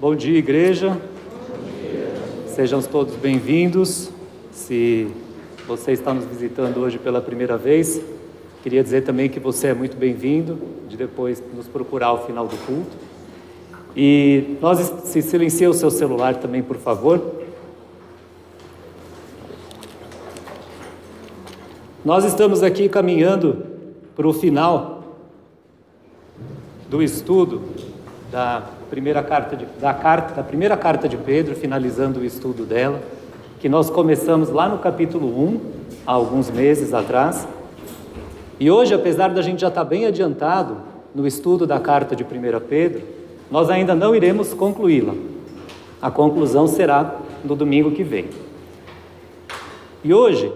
Bom dia, igreja. Sejam todos bem-vindos. Se você está nos visitando hoje pela primeira vez, queria dizer também que você é muito bem-vindo, de depois nos procurar ao final do culto. E nós se silencia o seu celular também, por favor. Nós estamos aqui caminhando para o final do estudo da primeira carta de, da carta da primeira carta de Pedro, finalizando o estudo dela, que nós começamos lá no capítulo 1, há alguns meses atrás. E hoje, apesar da gente já estar bem adiantado no estudo da carta de 1 Pedro, nós ainda não iremos concluí-la. A conclusão será no domingo que vem. E hoje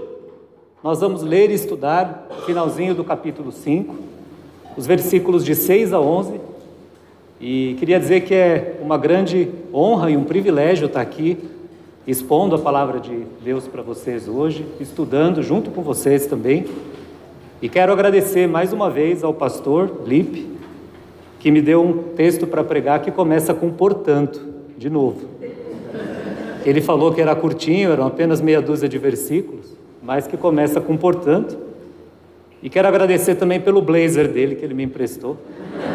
nós vamos ler e estudar o finalzinho do capítulo 5, os versículos de 6 a 11 e queria dizer que é uma grande honra e um privilégio estar aqui expondo a palavra de Deus para vocês hoje, estudando junto com vocês também. E quero agradecer mais uma vez ao pastor Lipe, que me deu um texto para pregar que começa com portanto, de novo. Ele falou que era curtinho, eram apenas meia dúzia de versículos, mas que começa com portanto. E quero agradecer também pelo blazer dele que ele me emprestou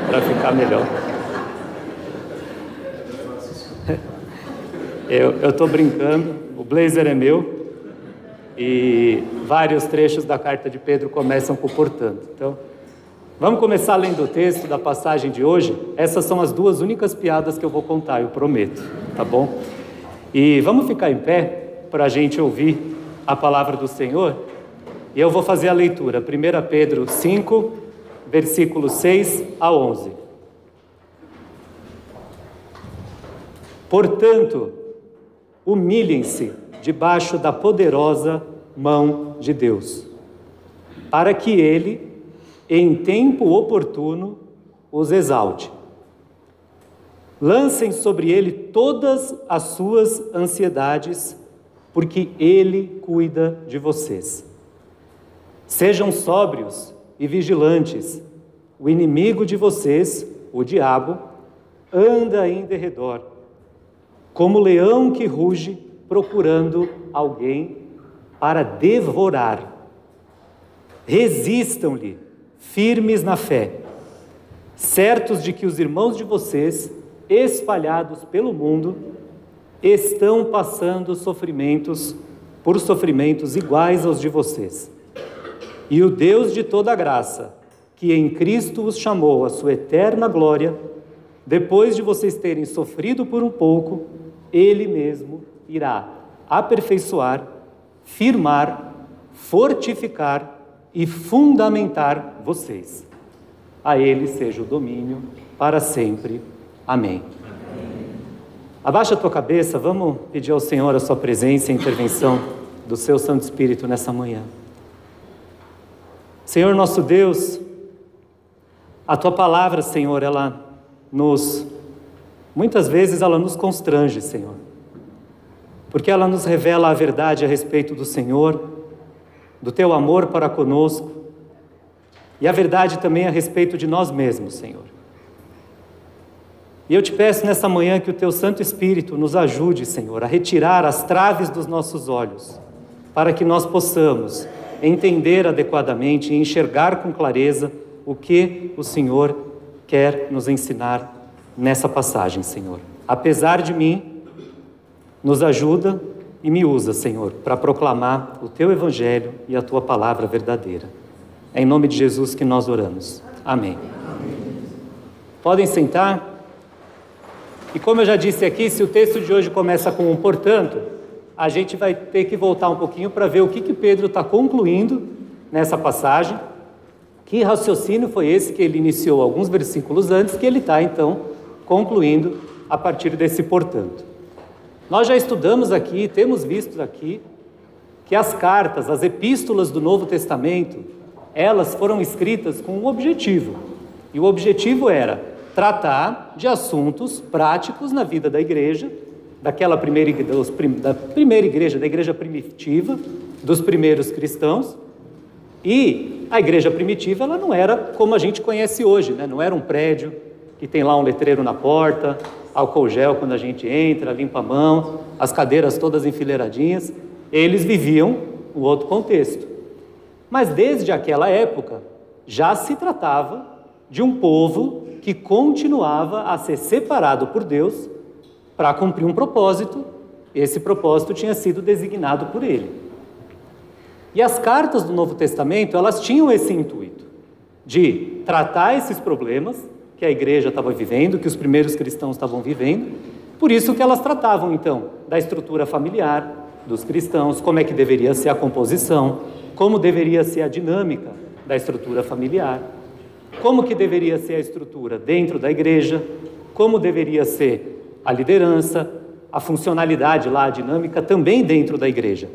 para ficar melhor. Eu estou brincando, o blazer é meu e vários trechos da carta de Pedro começam com portanto. Então, vamos começar lendo o texto da passagem de hoje. Essas são as duas únicas piadas que eu vou contar, eu prometo, tá bom? E vamos ficar em pé para a gente ouvir a palavra do Senhor. E eu vou fazer a leitura, 1 Pedro 5, versículos 6 a 11. Portanto, humilhem-se debaixo da poderosa mão de Deus, para que Ele, em tempo oportuno, os exalte. Lancem sobre Ele todas as suas ansiedades, porque Ele cuida de vocês. Sejam sóbrios e vigilantes. O inimigo de vocês, o diabo, anda em derredor como leão que ruge procurando alguém para devorar. Resistam-lhe, firmes na fé, certos de que os irmãos de vocês, espalhados pelo mundo, estão passando sofrimentos por sofrimentos iguais aos de vocês. E o Deus de toda graça, que em Cristo os chamou à sua eterna glória, depois de vocês terem sofrido por um pouco, ele mesmo irá aperfeiçoar, firmar, fortificar e fundamentar vocês. A Ele seja o domínio para sempre. Amém. Abaixa a tua cabeça, vamos pedir ao Senhor a sua presença e intervenção do seu Santo Espírito nessa manhã. Senhor nosso Deus, a tua palavra, Senhor, ela nos Muitas vezes ela nos constrange, Senhor, porque ela nos revela a verdade a respeito do Senhor, do teu amor para conosco e a verdade também a respeito de nós mesmos, Senhor. E eu te peço nessa manhã que o teu Santo Espírito nos ajude, Senhor, a retirar as traves dos nossos olhos, para que nós possamos entender adequadamente e enxergar com clareza o que o Senhor quer nos ensinar nessa passagem, Senhor. Apesar de mim, nos ajuda e me usa, Senhor, para proclamar o teu evangelho e a tua palavra verdadeira. É em nome de Jesus que nós oramos. Amém. Amém. Podem sentar. E como eu já disse aqui, se o texto de hoje começa com um portanto, a gente vai ter que voltar um pouquinho para ver o que, que Pedro está concluindo nessa passagem. Que raciocínio foi esse que ele iniciou alguns versículos antes, que ele está então concluindo a partir desse portanto. Nós já estudamos aqui, temos visto aqui, que as cartas, as epístolas do Novo Testamento, elas foram escritas com um objetivo. E o objetivo era tratar de assuntos práticos na vida da igreja, daquela primeira, da primeira igreja, da igreja primitiva, dos primeiros cristãos. E a igreja primitiva ela não era como a gente conhece hoje, né? não era um prédio, que tem lá um letreiro na porta, álcool gel quando a gente entra, limpa a mão, as cadeiras todas enfileiradinhas. Eles viviam um outro contexto. Mas desde aquela época já se tratava de um povo que continuava a ser separado por Deus para cumprir um propósito. Esse propósito tinha sido designado por ele. E as cartas do Novo Testamento, elas tinham esse intuito de tratar esses problemas que a igreja estava vivendo, que os primeiros cristãos estavam vivendo. Por isso que elas tratavam então da estrutura familiar dos cristãos, como é que deveria ser a composição, como deveria ser a dinâmica da estrutura familiar, como que deveria ser a estrutura dentro da igreja, como deveria ser a liderança, a funcionalidade lá, a dinâmica também dentro da igreja.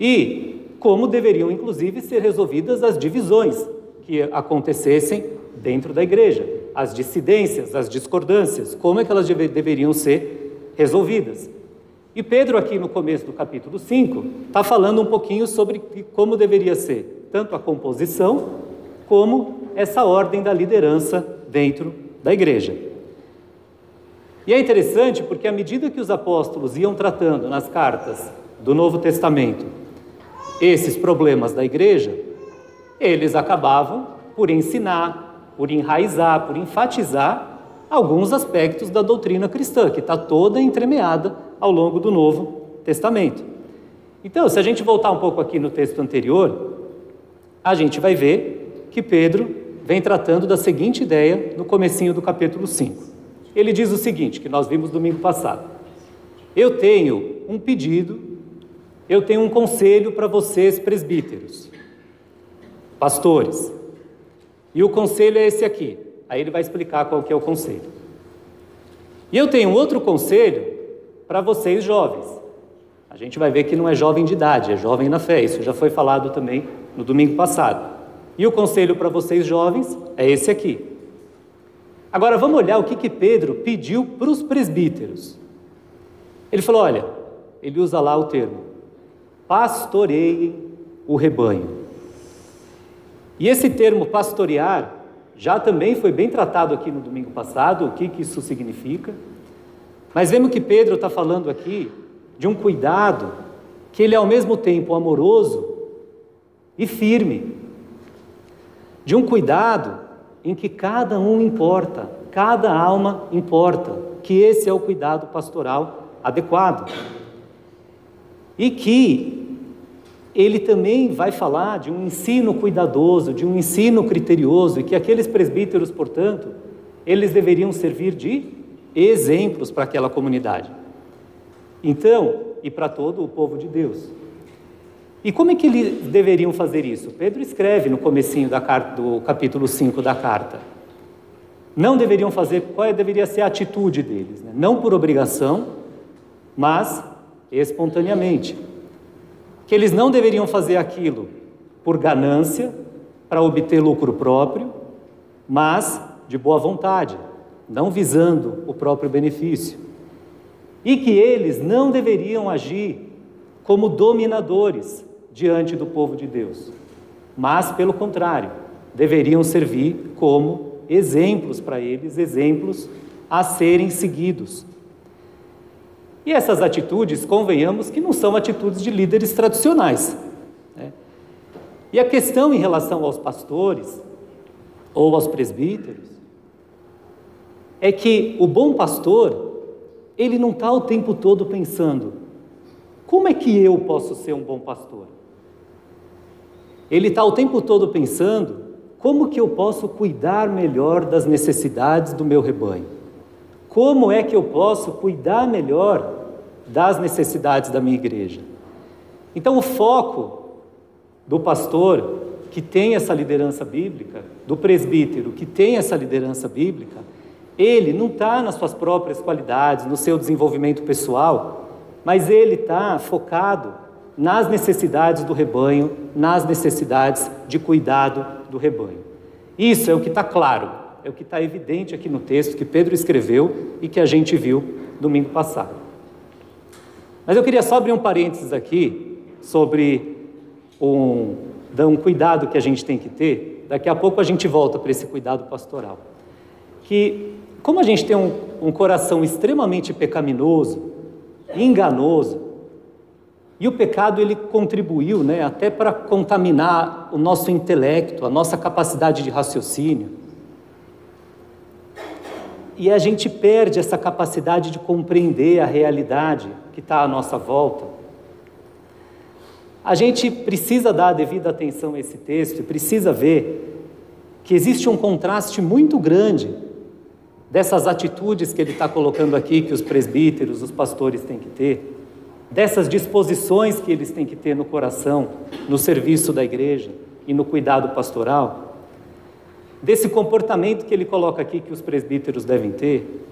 E como deveriam inclusive ser resolvidas as divisões que acontecessem dentro da igreja, as dissidências, as discordâncias, como é que elas deveriam ser resolvidas. E Pedro, aqui no começo do capítulo 5, está falando um pouquinho sobre como deveria ser tanto a composição como essa ordem da liderança dentro da igreja. E é interessante porque, à medida que os apóstolos iam tratando nas cartas do Novo Testamento esses problemas da igreja, eles acabavam por ensinar, por enraizar, por enfatizar alguns aspectos da doutrina cristã, que está toda entremeada ao longo do Novo Testamento. Então, se a gente voltar um pouco aqui no texto anterior, a gente vai ver que Pedro vem tratando da seguinte ideia no comecinho do capítulo 5. Ele diz o seguinte, que nós vimos domingo passado. Eu tenho um pedido, eu tenho um conselho para vocês presbíteros, pastores. E o conselho é esse aqui. Aí ele vai explicar qual que é o conselho. E eu tenho outro conselho para vocês jovens. A gente vai ver que não é jovem de idade, é jovem na fé. Isso já foi falado também no domingo passado. E o conselho para vocês jovens é esse aqui. Agora vamos olhar o que, que Pedro pediu para os presbíteros. Ele falou: olha, ele usa lá o termo, pastoreiem o rebanho. E esse termo pastorear já também foi bem tratado aqui no domingo passado, o que, que isso significa. Mas vemos que Pedro está falando aqui de um cuidado que ele é ao mesmo tempo amoroso e firme. De um cuidado em que cada um importa, cada alma importa, que esse é o cuidado pastoral adequado. E que ele também vai falar de um ensino cuidadoso, de um ensino criterioso, e que aqueles presbíteros, portanto, eles deveriam servir de exemplos para aquela comunidade. Então, e para todo o povo de Deus. E como é que eles deveriam fazer isso? Pedro escreve no comecinho da carta, do capítulo 5 da carta. Não deveriam fazer, qual deveria ser a atitude deles? Né? Não por obrigação, mas espontaneamente. Que eles não deveriam fazer aquilo por ganância, para obter lucro próprio, mas de boa vontade, não visando o próprio benefício. E que eles não deveriam agir como dominadores diante do povo de Deus, mas, pelo contrário, deveriam servir como exemplos para eles, exemplos a serem seguidos. E essas atitudes, convenhamos que não são atitudes de líderes tradicionais. Né? E a questão em relação aos pastores ou aos presbíteros é que o bom pastor, ele não está o tempo todo pensando: como é que eu posso ser um bom pastor? Ele está o tempo todo pensando: como que eu posso cuidar melhor das necessidades do meu rebanho? Como é que eu posso cuidar melhor das necessidades da minha igreja? Então, o foco do pastor que tem essa liderança bíblica, do presbítero que tem essa liderança bíblica, ele não está nas suas próprias qualidades, no seu desenvolvimento pessoal, mas ele está focado nas necessidades do rebanho, nas necessidades de cuidado do rebanho. Isso é o que está claro, é o que está evidente aqui no texto que Pedro escreveu e que a gente viu domingo passado. Mas eu queria só abrir um parênteses aqui sobre um, um cuidado que a gente tem que ter. Daqui a pouco a gente volta para esse cuidado pastoral. Que como a gente tem um, um coração extremamente pecaminoso, enganoso, e o pecado ele contribuiu, né, até para contaminar o nosso intelecto, a nossa capacidade de raciocínio. E a gente perde essa capacidade de compreender a realidade que está à nossa volta. A gente precisa dar a devida atenção a esse texto e precisa ver que existe um contraste muito grande dessas atitudes que ele está colocando aqui, que os presbíteros, os pastores têm que ter dessas disposições que eles têm que ter no coração, no serviço da igreja e no cuidado pastoral, desse comportamento que ele coloca aqui que os presbíteros devem ter,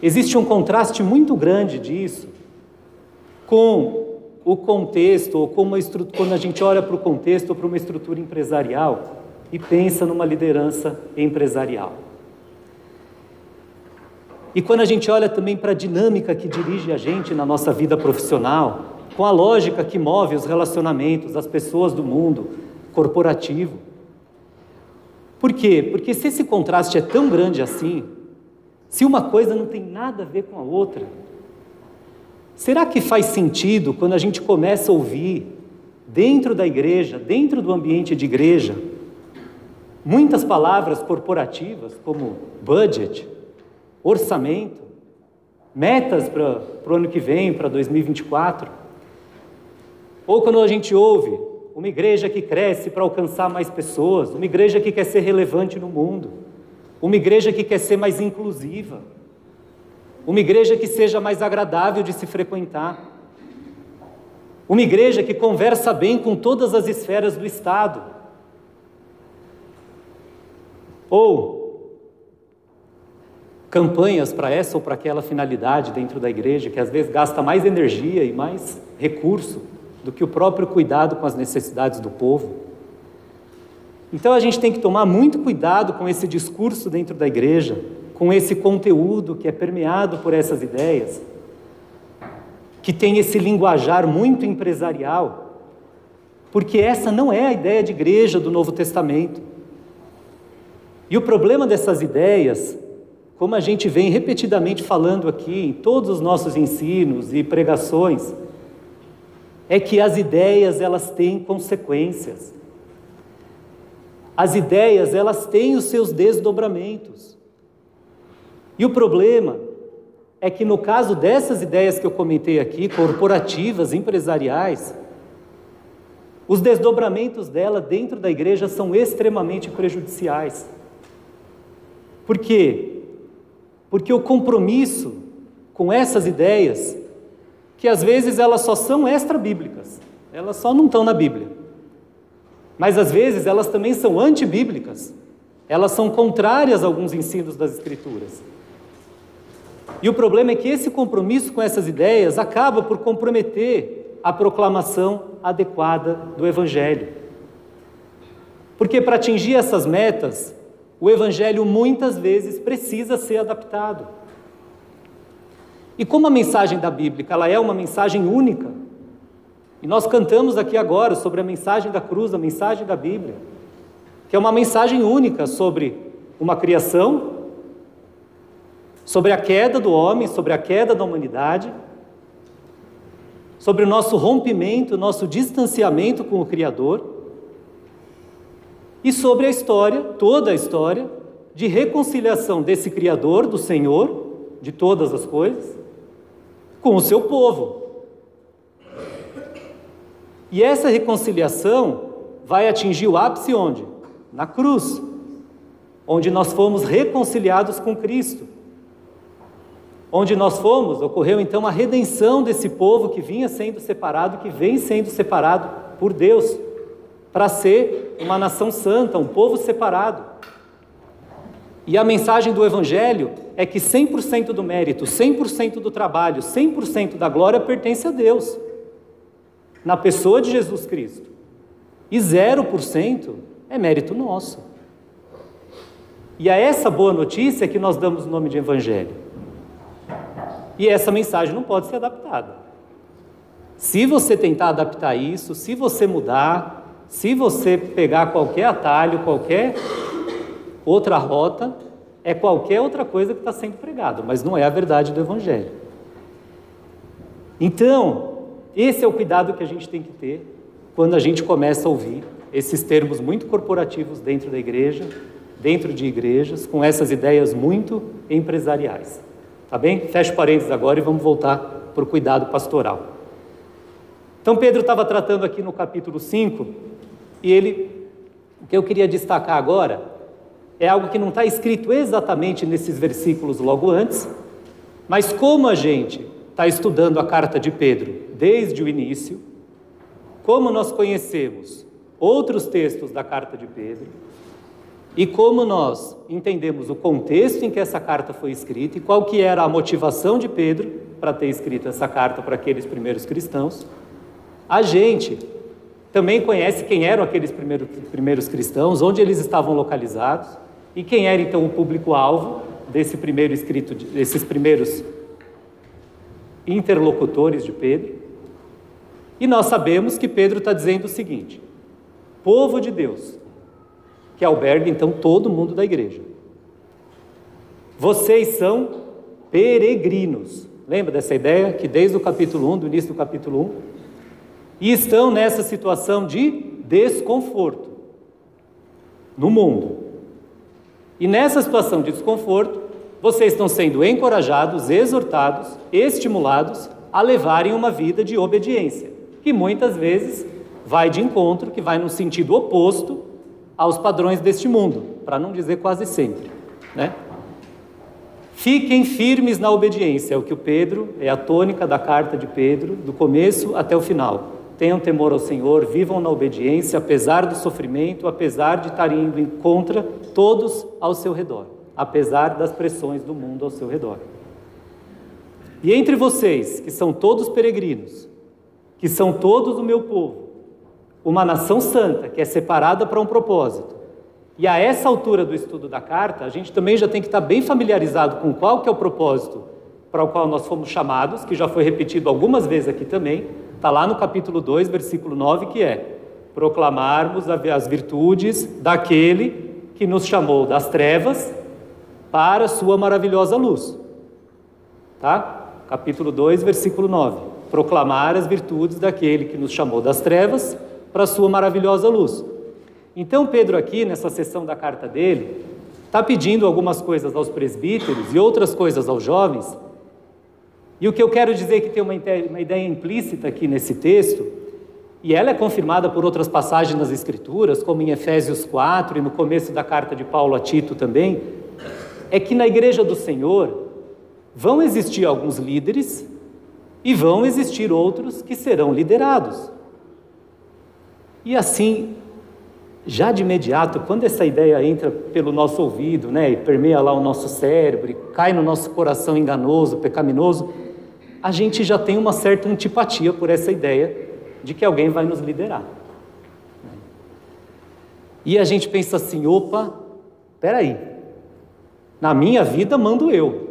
existe um contraste muito grande disso com o contexto, ou com uma quando a gente olha para o contexto ou para uma estrutura empresarial e pensa numa liderança empresarial. E quando a gente olha também para a dinâmica que dirige a gente na nossa vida profissional, com a lógica que move os relacionamentos, as pessoas do mundo corporativo. Por quê? Porque se esse contraste é tão grande assim, se uma coisa não tem nada a ver com a outra, será que faz sentido quando a gente começa a ouvir dentro da igreja, dentro do ambiente de igreja, muitas palavras corporativas como budget, orçamento, metas para o ano que vem, para 2024. Ou quando a gente ouve uma igreja que cresce para alcançar mais pessoas, uma igreja que quer ser relevante no mundo, uma igreja que quer ser mais inclusiva, uma igreja que seja mais agradável de se frequentar, uma igreja que conversa bem com todas as esferas do Estado. Ou campanhas para essa ou para aquela finalidade dentro da igreja, que às vezes gasta mais energia e mais recurso do que o próprio cuidado com as necessidades do povo. Então a gente tem que tomar muito cuidado com esse discurso dentro da igreja, com esse conteúdo que é permeado por essas ideias, que tem esse linguajar muito empresarial, porque essa não é a ideia de igreja do Novo Testamento. E o problema dessas ideias como a gente vem repetidamente falando aqui em todos os nossos ensinos e pregações, é que as ideias elas têm consequências. As ideias elas têm os seus desdobramentos. E o problema é que no caso dessas ideias que eu comentei aqui, corporativas, empresariais, os desdobramentos dela dentro da igreja são extremamente prejudiciais. Por quê? Porque o compromisso com essas ideias, que às vezes elas só são extra-bíblicas, elas só não estão na Bíblia. Mas às vezes elas também são antibíblicas, elas são contrárias a alguns ensinos das Escrituras. E o problema é que esse compromisso com essas ideias acaba por comprometer a proclamação adequada do Evangelho. Porque para atingir essas metas, o Evangelho muitas vezes precisa ser adaptado. E como a mensagem da Bíblia ela é uma mensagem única, e nós cantamos aqui agora sobre a mensagem da cruz, a mensagem da Bíblia, que é uma mensagem única sobre uma criação, sobre a queda do homem, sobre a queda da humanidade, sobre o nosso rompimento, nosso distanciamento com o Criador e sobre a história, toda a história, de reconciliação desse Criador, do Senhor, de todas as coisas, com o seu povo. E essa reconciliação vai atingir o ápice onde? Na cruz, onde nós fomos reconciliados com Cristo. Onde nós fomos, ocorreu então a redenção desse povo que vinha sendo separado, que vem sendo separado por Deus para ser uma nação santa, um povo separado. E a mensagem do Evangelho é que 100% do mérito, 100% do trabalho, 100% da glória pertence a Deus, na pessoa de Jesus Cristo. E 0% é mérito nosso. E a essa boa notícia que nós damos o nome de Evangelho. E essa mensagem não pode ser adaptada. Se você tentar adaptar isso, se você mudar, se você pegar qualquer atalho, qualquer outra rota, é qualquer outra coisa que está sendo pregado, mas não é a verdade do Evangelho. Então, esse é o cuidado que a gente tem que ter quando a gente começa a ouvir esses termos muito corporativos dentro da igreja, dentro de igrejas, com essas ideias muito empresariais. Tá bem? Fecha parênteses agora e vamos voltar para o cuidado pastoral. Então, Pedro estava tratando aqui no capítulo 5, e ele, o que eu queria destacar agora, é algo que não está escrito exatamente nesses versículos logo antes, mas como a gente está estudando a carta de Pedro desde o início, como nós conhecemos outros textos da carta de Pedro, e como nós entendemos o contexto em que essa carta foi escrita e qual que era a motivação de Pedro para ter escrito essa carta para aqueles primeiros cristãos, a gente também conhece quem eram aqueles primeiros, primeiros cristãos, onde eles estavam localizados e quem era então o público-alvo desse primeiro escrito, desses primeiros interlocutores de Pedro. E nós sabemos que Pedro está dizendo o seguinte: povo de Deus, que alberga então todo mundo da igreja. Vocês são peregrinos. Lembra dessa ideia que desde o capítulo 1, do início do capítulo 1, e estão nessa situação de desconforto no mundo. E nessa situação de desconforto, vocês estão sendo encorajados, exortados, estimulados a levarem uma vida de obediência, que muitas vezes vai de encontro, que vai no sentido oposto aos padrões deste mundo, para não dizer quase sempre, né? Fiquem firmes na obediência, é o que o Pedro, é a tônica da carta de Pedro, do começo até o final. Tenham temor ao Senhor, vivam na obediência, apesar do sofrimento, apesar de estarem indo em contra todos ao seu redor, apesar das pressões do mundo ao seu redor. E entre vocês, que são todos peregrinos, que são todos o meu povo, uma nação santa que é separada para um propósito. E a essa altura do estudo da carta, a gente também já tem que estar bem familiarizado com qual que é o propósito para o qual nós fomos chamados, que já foi repetido algumas vezes aqui também, está lá no capítulo 2, versículo 9, que é proclamarmos as virtudes daquele que nos chamou das trevas para a sua maravilhosa luz. Tá? Capítulo 2, versículo 9. Proclamar as virtudes daquele que nos chamou das trevas para a sua maravilhosa luz. Então, Pedro, aqui nessa sessão da carta dele, está pedindo algumas coisas aos presbíteros e outras coisas aos jovens. E o que eu quero dizer é que tem uma ideia, implícita aqui nesse texto, e ela é confirmada por outras passagens nas Escrituras, como em Efésios 4 e no começo da carta de Paulo a Tito também, é que na igreja do Senhor vão existir alguns líderes e vão existir outros que serão liderados. E assim, já de imediato, quando essa ideia entra pelo nosso ouvido, né, e permeia lá o nosso cérebro, e cai no nosso coração enganoso, pecaminoso, a gente já tem uma certa antipatia por essa ideia de que alguém vai nos liderar. E a gente pensa assim: opa, peraí, na minha vida mando eu.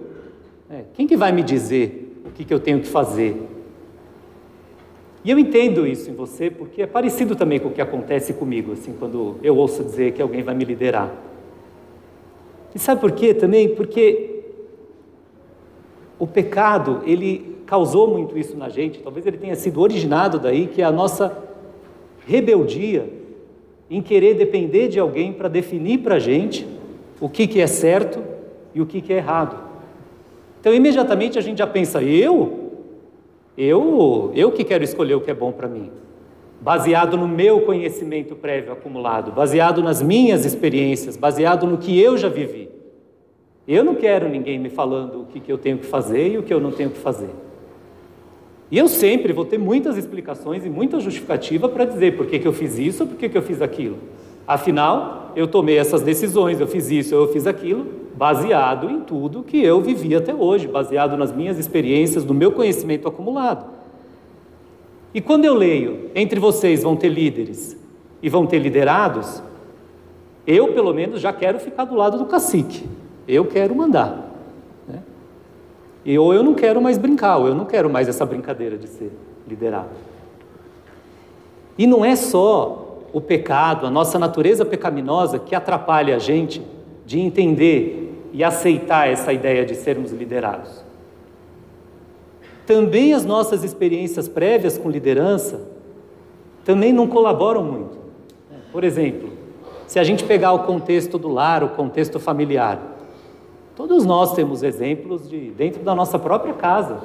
É, quem que vai me dizer o que, que eu tenho que fazer? E eu entendo isso em você porque é parecido também com o que acontece comigo, assim, quando eu ouço dizer que alguém vai me liderar. E sabe por quê também? Porque o pecado, ele causou muito isso na gente, talvez ele tenha sido originado daí, que é a nossa rebeldia em querer depender de alguém para definir para a gente o que, que é certo e o que, que é errado. Então, imediatamente a gente já pensa, eu? Eu, eu que quero escolher o que é bom para mim, baseado no meu conhecimento prévio acumulado, baseado nas minhas experiências, baseado no que eu já vivi. Eu não quero ninguém me falando o que, que eu tenho que fazer e o que eu não tenho que fazer. E eu sempre vou ter muitas explicações e muita justificativa para dizer por que, que eu fiz isso ou por que, que eu fiz aquilo. Afinal, eu tomei essas decisões, eu fiz isso, eu fiz aquilo, baseado em tudo que eu vivi até hoje, baseado nas minhas experiências, no meu conhecimento acumulado. E quando eu leio, entre vocês vão ter líderes e vão ter liderados, eu pelo menos já quero ficar do lado do cacique. Eu quero mandar. Né? E, ou eu não quero mais brincar, ou eu não quero mais essa brincadeira de ser liderado. E não é só o pecado, a nossa natureza pecaminosa que atrapalha a gente de entender e aceitar essa ideia de sermos liderados. Também as nossas experiências prévias com liderança também não colaboram muito. Por exemplo, se a gente pegar o contexto do lar, o contexto familiar, todos nós temos exemplos de dentro da nossa própria casa,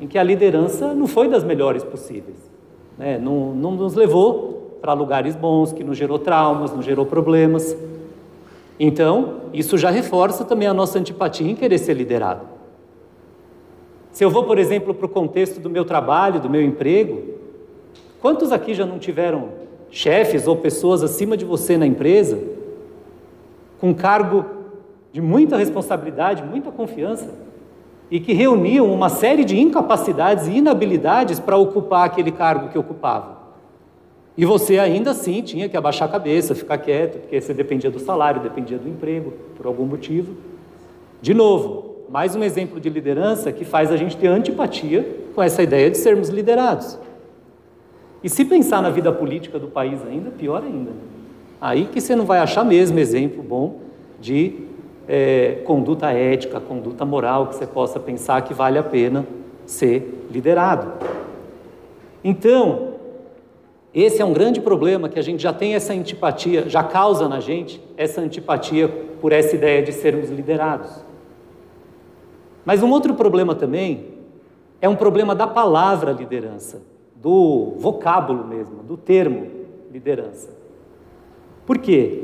em que a liderança não foi das melhores possíveis, né? não, não nos levou para lugares bons, que nos gerou traumas, nos gerou problemas. Então, isso já reforça também a nossa antipatia em querer ser liderado. Se eu vou, por exemplo, para o contexto do meu trabalho, do meu emprego, quantos aqui já não tiveram chefes ou pessoas acima de você na empresa com cargo de muita responsabilidade, muita confiança e que reuniam uma série de incapacidades e inabilidades para ocupar aquele cargo que ocupava? E você ainda assim tinha que abaixar a cabeça, ficar quieto, porque você dependia do salário, dependia do emprego, por algum motivo. De novo, mais um exemplo de liderança que faz a gente ter antipatia com essa ideia de sermos liderados. E se pensar na vida política do país ainda, pior ainda. Aí que você não vai achar mesmo exemplo bom de é, conduta ética, conduta moral, que você possa pensar que vale a pena ser liderado. Então, esse é um grande problema que a gente já tem essa antipatia, já causa na gente essa antipatia por essa ideia de sermos liderados. Mas um outro problema também é um problema da palavra liderança, do vocábulo mesmo, do termo liderança. Por quê?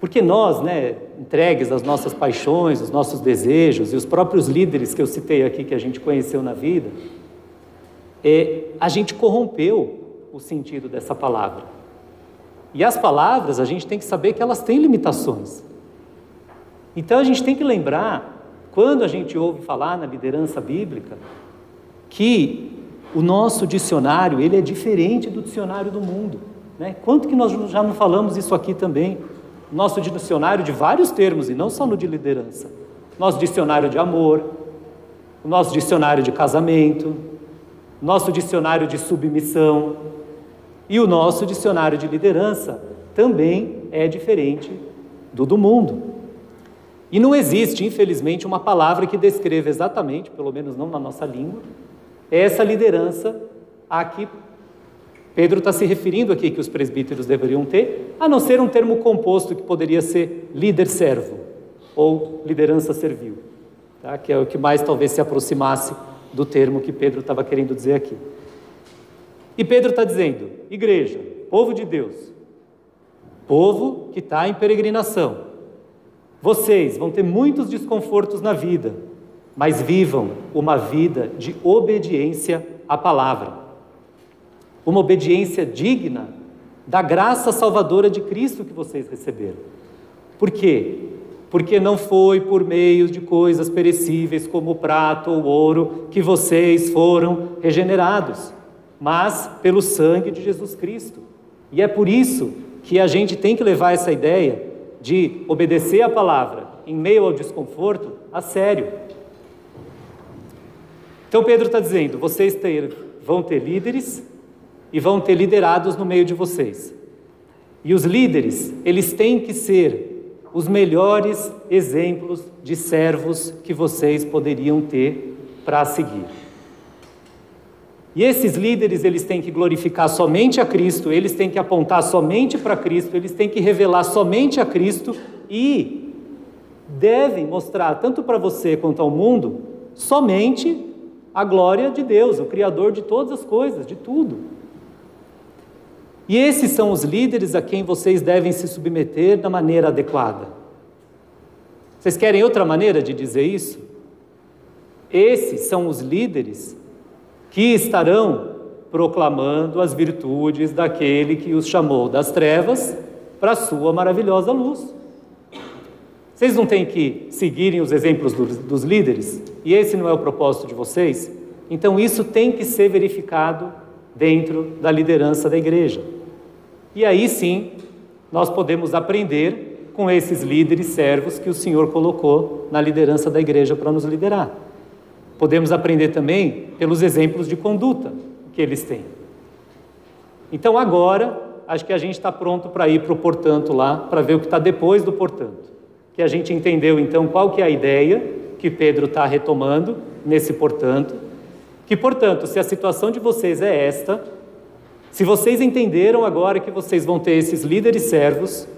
Porque nós, né, entregues às nossas paixões, os nossos desejos e os próprios líderes que eu citei aqui que a gente conheceu na vida, é, a gente corrompeu o sentido dessa palavra. E as palavras, a gente tem que saber que elas têm limitações. Então a gente tem que lembrar, quando a gente ouve falar na liderança bíblica, que o nosso dicionário ele é diferente do dicionário do mundo. Né? Quanto que nós já não falamos isso aqui também? Nosso dicionário de vários termos, e não só no de liderança. Nosso dicionário de amor, o nosso dicionário de casamento, nosso dicionário de submissão, e o nosso dicionário de liderança também é diferente do do mundo. E não existe, infelizmente, uma palavra que descreva exatamente, pelo menos não na nossa língua, essa liderança a que Pedro está se referindo aqui que os presbíteros deveriam ter, a não ser um termo composto que poderia ser líder-servo ou liderança servil, tá? que é o que mais talvez se aproximasse do termo que Pedro estava querendo dizer aqui. E Pedro está dizendo: igreja, povo de Deus, povo que está em peregrinação, vocês vão ter muitos desconfortos na vida, mas vivam uma vida de obediência à palavra, uma obediência digna da graça salvadora de Cristo que vocês receberam. Por quê? Porque não foi por meio de coisas perecíveis como prato ou ouro que vocês foram regenerados mas pelo sangue de Jesus Cristo. E é por isso que a gente tem que levar essa ideia de obedecer a palavra em meio ao desconforto a sério. Então Pedro está dizendo: vocês ter, vão ter líderes e vão ter liderados no meio de vocês. E os líderes, eles têm que ser os melhores exemplos de servos que vocês poderiam ter para seguir. E esses líderes, eles têm que glorificar somente a Cristo, eles têm que apontar somente para Cristo, eles têm que revelar somente a Cristo e devem mostrar, tanto para você quanto ao mundo, somente a glória de Deus, o Criador de todas as coisas, de tudo. E esses são os líderes a quem vocês devem se submeter da maneira adequada. Vocês querem outra maneira de dizer isso? Esses são os líderes que estarão proclamando as virtudes daquele que os chamou das trevas para a sua maravilhosa luz. Vocês não têm que seguirem os exemplos dos, dos líderes? E esse não é o propósito de vocês? Então isso tem que ser verificado dentro da liderança da igreja. E aí sim, nós podemos aprender com esses líderes servos que o Senhor colocou na liderança da igreja para nos liderar. Podemos aprender também pelos exemplos de conduta que eles têm. Então, agora, acho que a gente está pronto para ir para o portanto lá, para ver o que está depois do portanto, que a gente entendeu então qual que é a ideia que Pedro está retomando nesse portanto, que portanto, se a situação de vocês é esta, se vocês entenderam agora que vocês vão ter esses líderes servos,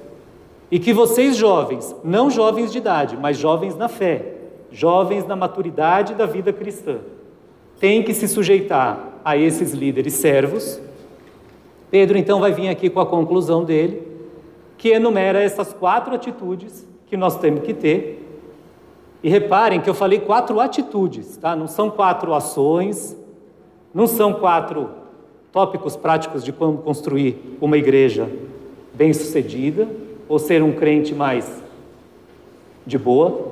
e que vocês jovens, não jovens de idade, mas jovens na fé, jovens na maturidade da vida cristã, têm que se sujeitar a esses líderes servos. Pedro então vai vir aqui com a conclusão dele, que enumera essas quatro atitudes que nós temos que ter. E reparem que eu falei quatro atitudes, tá? Não são quatro ações, não são quatro tópicos práticos de como construir uma igreja bem-sucedida ou ser um crente mais de boa.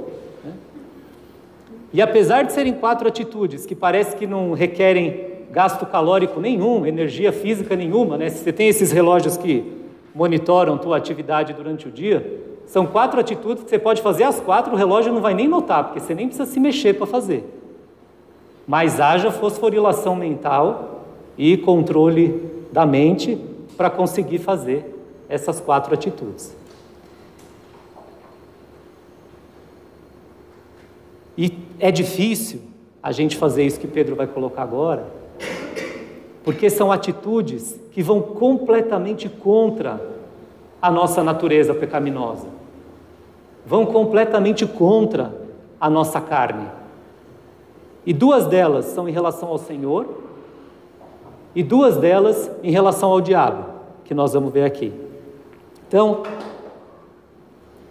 E apesar de serem quatro atitudes que parece que não requerem gasto calórico nenhum, energia física nenhuma, né? Se você tem esses relógios que monitoram tua atividade durante o dia, são quatro atitudes que você pode fazer as quatro, o relógio não vai nem notar, porque você nem precisa se mexer para fazer. Mas haja fosforilação mental e controle da mente para conseguir fazer essas quatro atitudes. E é difícil a gente fazer isso que Pedro vai colocar agora, porque são atitudes que vão completamente contra a nossa natureza pecaminosa, vão completamente contra a nossa carne. E duas delas são em relação ao Senhor, e duas delas em relação ao diabo, que nós vamos ver aqui. Então,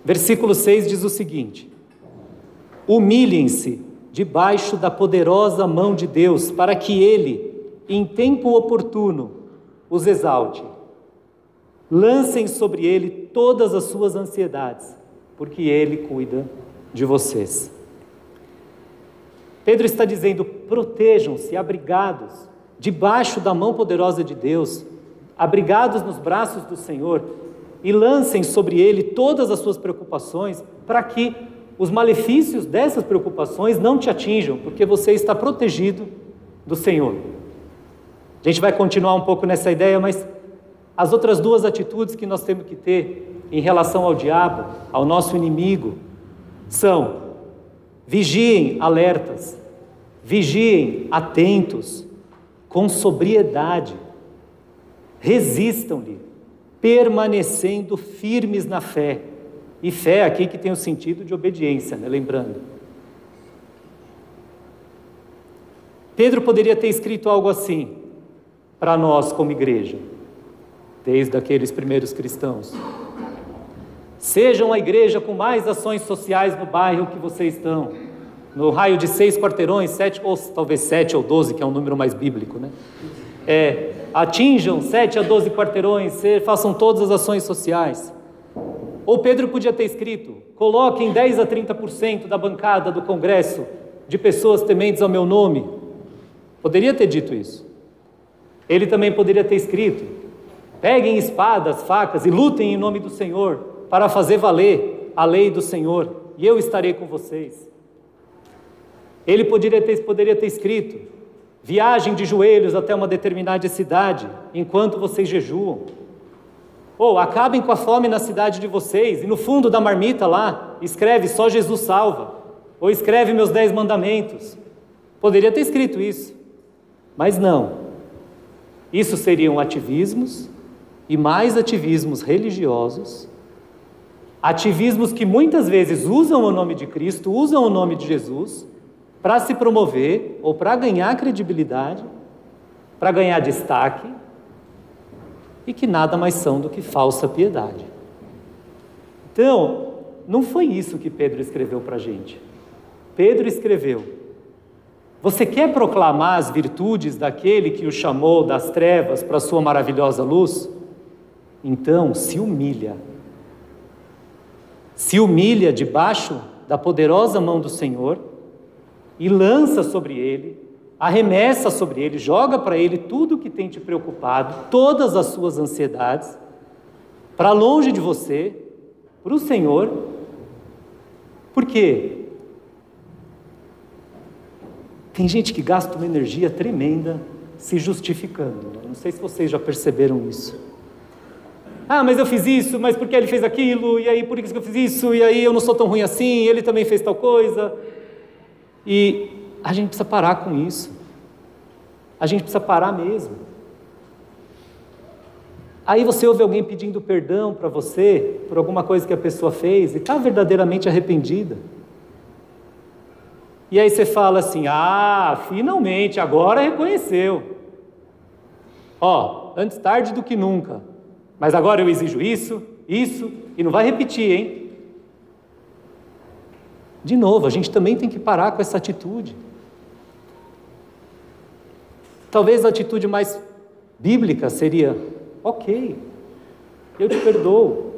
versículo 6 diz o seguinte: Humilhem-se debaixo da poderosa mão de Deus, para que Ele, em tempo oportuno, os exalte. Lancem sobre Ele todas as suas ansiedades, porque Ele cuida de vocês. Pedro está dizendo: protejam-se, abrigados, debaixo da mão poderosa de Deus, abrigados nos braços do Senhor, e lancem sobre Ele todas as suas preocupações, para que os malefícios dessas preocupações não te atinjam, porque você está protegido do Senhor. A gente vai continuar um pouco nessa ideia, mas as outras duas atitudes que nós temos que ter em relação ao diabo, ao nosso inimigo, são: vigiem alertas, vigiem atentos, com sobriedade, resistam-lhe, permanecendo firmes na fé e fé aqui que tem o sentido de obediência, né? lembrando. Pedro poderia ter escrito algo assim para nós como igreja, desde aqueles primeiros cristãos. Sejam a igreja com mais ações sociais no bairro que vocês estão. No raio de seis quarteirões, sete, ou talvez sete ou doze, que é um número mais bíblico, né? É, atinjam sete a doze quarteirões, façam todas as ações sociais. Ou Pedro podia ter escrito: coloquem 10 a 30% da bancada do Congresso de pessoas tementes ao meu nome. Poderia ter dito isso. Ele também poderia ter escrito: peguem espadas, facas e lutem em nome do Senhor para fazer valer a lei do Senhor, e eu estarei com vocês. Ele poderia ter, poderia ter escrito: viagem de joelhos até uma determinada cidade enquanto vocês jejuam. Ou oh, acabem com a fome na cidade de vocês, e no fundo da marmita lá, escreve só Jesus salva. Ou escreve meus dez mandamentos. Poderia ter escrito isso, mas não. Isso seriam ativismos e mais ativismos religiosos, ativismos que muitas vezes usam o nome de Cristo, usam o nome de Jesus para se promover ou para ganhar credibilidade, para ganhar destaque e que nada mais são do que falsa piedade. Então, não foi isso que Pedro escreveu para a gente. Pedro escreveu: Você quer proclamar as virtudes daquele que o chamou das trevas para a sua maravilhosa luz? Então se humilha. Se humilha debaixo da poderosa mão do Senhor e lança sobre ele arremessa sobre ele, joga para ele tudo o que tem te preocupado, todas as suas ansiedades, para longe de você, para o Senhor. Por quê? Tem gente que gasta uma energia tremenda se justificando. Né? Não sei se vocês já perceberam isso. Ah, mas eu fiz isso, mas porque ele fez aquilo, e aí por que eu fiz isso, e aí eu não sou tão ruim assim, ele também fez tal coisa. E a gente precisa parar com isso. A gente precisa parar mesmo. Aí você ouve alguém pedindo perdão para você por alguma coisa que a pessoa fez e está verdadeiramente arrependida. E aí você fala assim: ah, finalmente, agora reconheceu. Ó, antes tarde do que nunca. Mas agora eu exijo isso, isso, e não vai repetir, hein? De novo, a gente também tem que parar com essa atitude. Talvez a atitude mais bíblica seria: ok, eu te perdoo,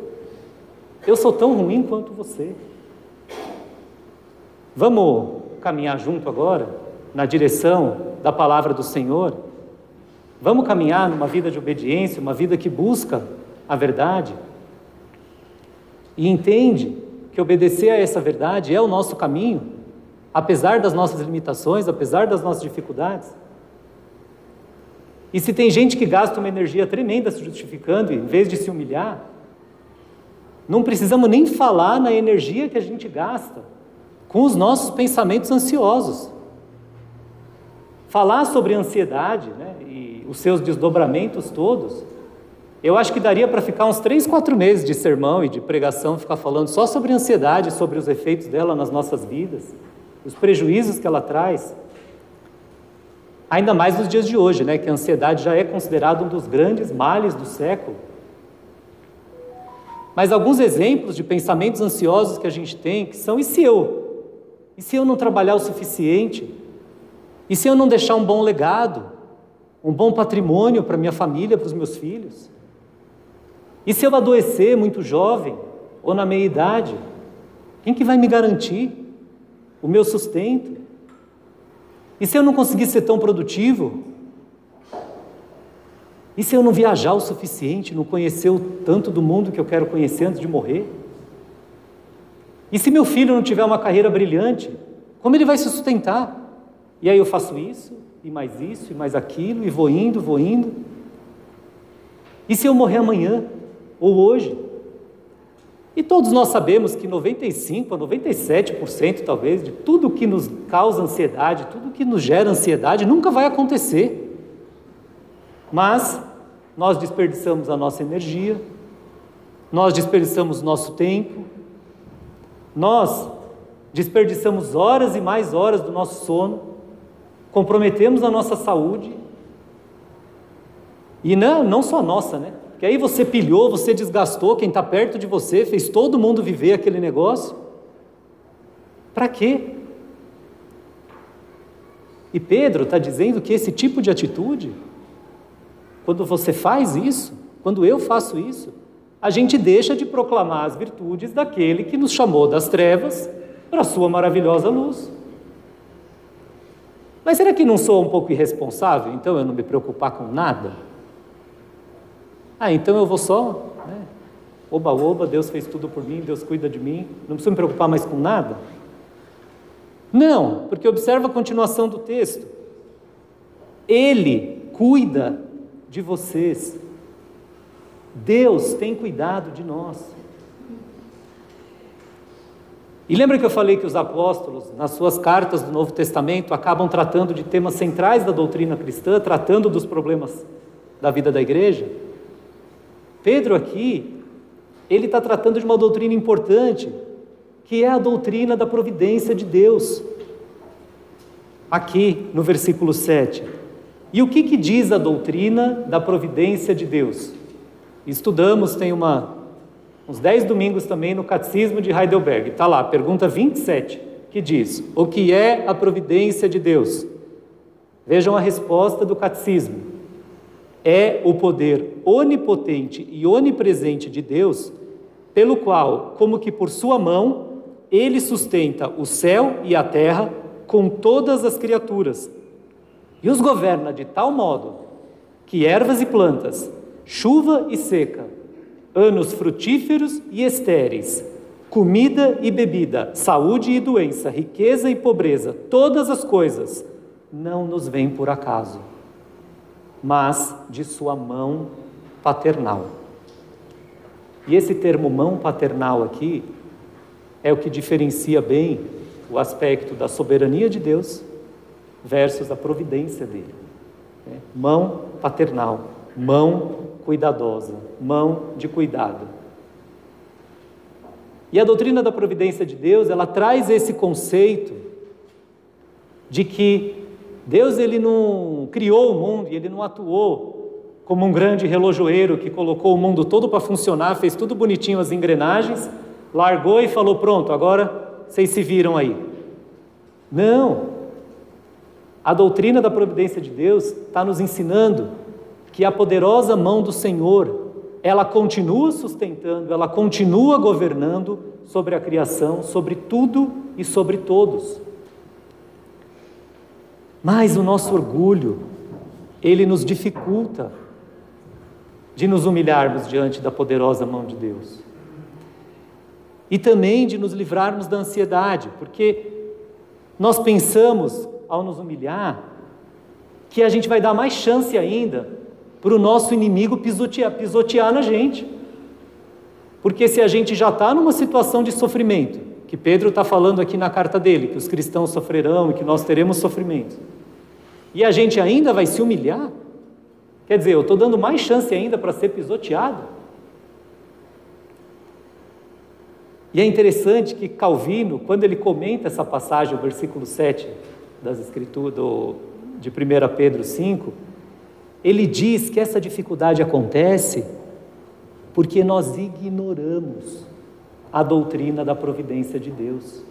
eu sou tão ruim quanto você. Vamos caminhar junto agora na direção da palavra do Senhor? Vamos caminhar numa vida de obediência, uma vida que busca a verdade e entende que obedecer a essa verdade é o nosso caminho, apesar das nossas limitações, apesar das nossas dificuldades. E se tem gente que gasta uma energia tremenda se justificando, em vez de se humilhar, não precisamos nem falar na energia que a gente gasta com os nossos pensamentos ansiosos. Falar sobre ansiedade né, e os seus desdobramentos todos, eu acho que daria para ficar uns três, quatro meses de sermão e de pregação, ficar falando só sobre ansiedade, sobre os efeitos dela nas nossas vidas, os prejuízos que ela traz. Ainda mais nos dias de hoje, né, que a ansiedade já é considerada um dos grandes males do século. Mas alguns exemplos de pensamentos ansiosos que a gente tem, que são e se eu e se eu não trabalhar o suficiente? E se eu não deixar um bom legado, um bom patrimônio para minha família, para os meus filhos? E se eu adoecer muito jovem ou na meia idade? Quem que vai me garantir o meu sustento? E se eu não conseguir ser tão produtivo? E se eu não viajar o suficiente, não conhecer o tanto do mundo que eu quero conhecer antes de morrer? E se meu filho não tiver uma carreira brilhante, como ele vai se sustentar? E aí eu faço isso, e mais isso, e mais aquilo, e vou indo, vou indo. E se eu morrer amanhã, ou hoje? E todos nós sabemos que 95 a 97% talvez de tudo que nos causa ansiedade, tudo que nos gera ansiedade, nunca vai acontecer. Mas nós desperdiçamos a nossa energia, nós desperdiçamos nosso tempo, nós desperdiçamos horas e mais horas do nosso sono, comprometemos a nossa saúde, e não, não só a nossa, né? Que aí você pilhou, você desgastou quem está perto de você, fez todo mundo viver aquele negócio. Para quê? E Pedro está dizendo que esse tipo de atitude, quando você faz isso, quando eu faço isso, a gente deixa de proclamar as virtudes daquele que nos chamou das trevas para a sua maravilhosa luz. Mas será que não sou um pouco irresponsável, então eu não me preocupar com nada? Ah, então eu vou só, né? Oba, oba, Deus fez tudo por mim, Deus cuida de mim, não preciso me preocupar mais com nada? Não, porque observa a continuação do texto. Ele cuida de vocês Deus tem cuidado de nós. E lembra que eu falei que os apóstolos, nas suas cartas do Novo Testamento, acabam tratando de temas centrais da doutrina cristã, tratando dos problemas da vida da igreja? Pedro aqui, ele está tratando de uma doutrina importante, que é a doutrina da providência de Deus. Aqui no versículo 7. E o que, que diz a doutrina da providência de Deus? Estudamos, tem uma, uns 10 domingos também no Catecismo de Heidelberg. Está lá, pergunta 27, que diz: O que é a providência de Deus? Vejam a resposta do Catecismo. É o poder onipotente e onipresente de Deus, pelo qual, como que por sua mão, ele sustenta o céu e a terra com todas as criaturas, e os governa de tal modo que ervas e plantas, chuva e seca, anos frutíferos e estéreis, comida e bebida, saúde e doença, riqueza e pobreza, todas as coisas não nos vêm por acaso, mas de sua mão paternal. E esse termo mão paternal aqui é o que diferencia bem o aspecto da soberania de Deus versus a providência dele. Né? Mão paternal, mão cuidadosa, mão de cuidado. E a doutrina da providência de Deus, ela traz esse conceito de que Deus ele não criou o mundo e ele não atuou como um grande relojoeiro que colocou o mundo todo para funcionar, fez tudo bonitinho as engrenagens, largou e falou: "Pronto, agora vocês se viram aí". Não. A doutrina da providência de Deus está nos ensinando que a poderosa mão do Senhor, ela continua sustentando, ela continua governando sobre a criação, sobre tudo e sobre todos. Mas o nosso orgulho, ele nos dificulta de nos humilharmos diante da poderosa mão de Deus. E também de nos livrarmos da ansiedade, porque nós pensamos, ao nos humilhar, que a gente vai dar mais chance ainda para o nosso inimigo pisotear, pisotear na gente. Porque se a gente já está numa situação de sofrimento, que Pedro está falando aqui na carta dele, que os cristãos sofrerão e que nós teremos sofrimento, e a gente ainda vai se humilhar, quer dizer, eu estou dando mais chance ainda para ser pisoteado. E é interessante que Calvino, quando ele comenta essa passagem, o versículo 7 das Escrituras, do, de 1 Pedro 5, ele diz que essa dificuldade acontece porque nós ignoramos a doutrina da providência de Deus.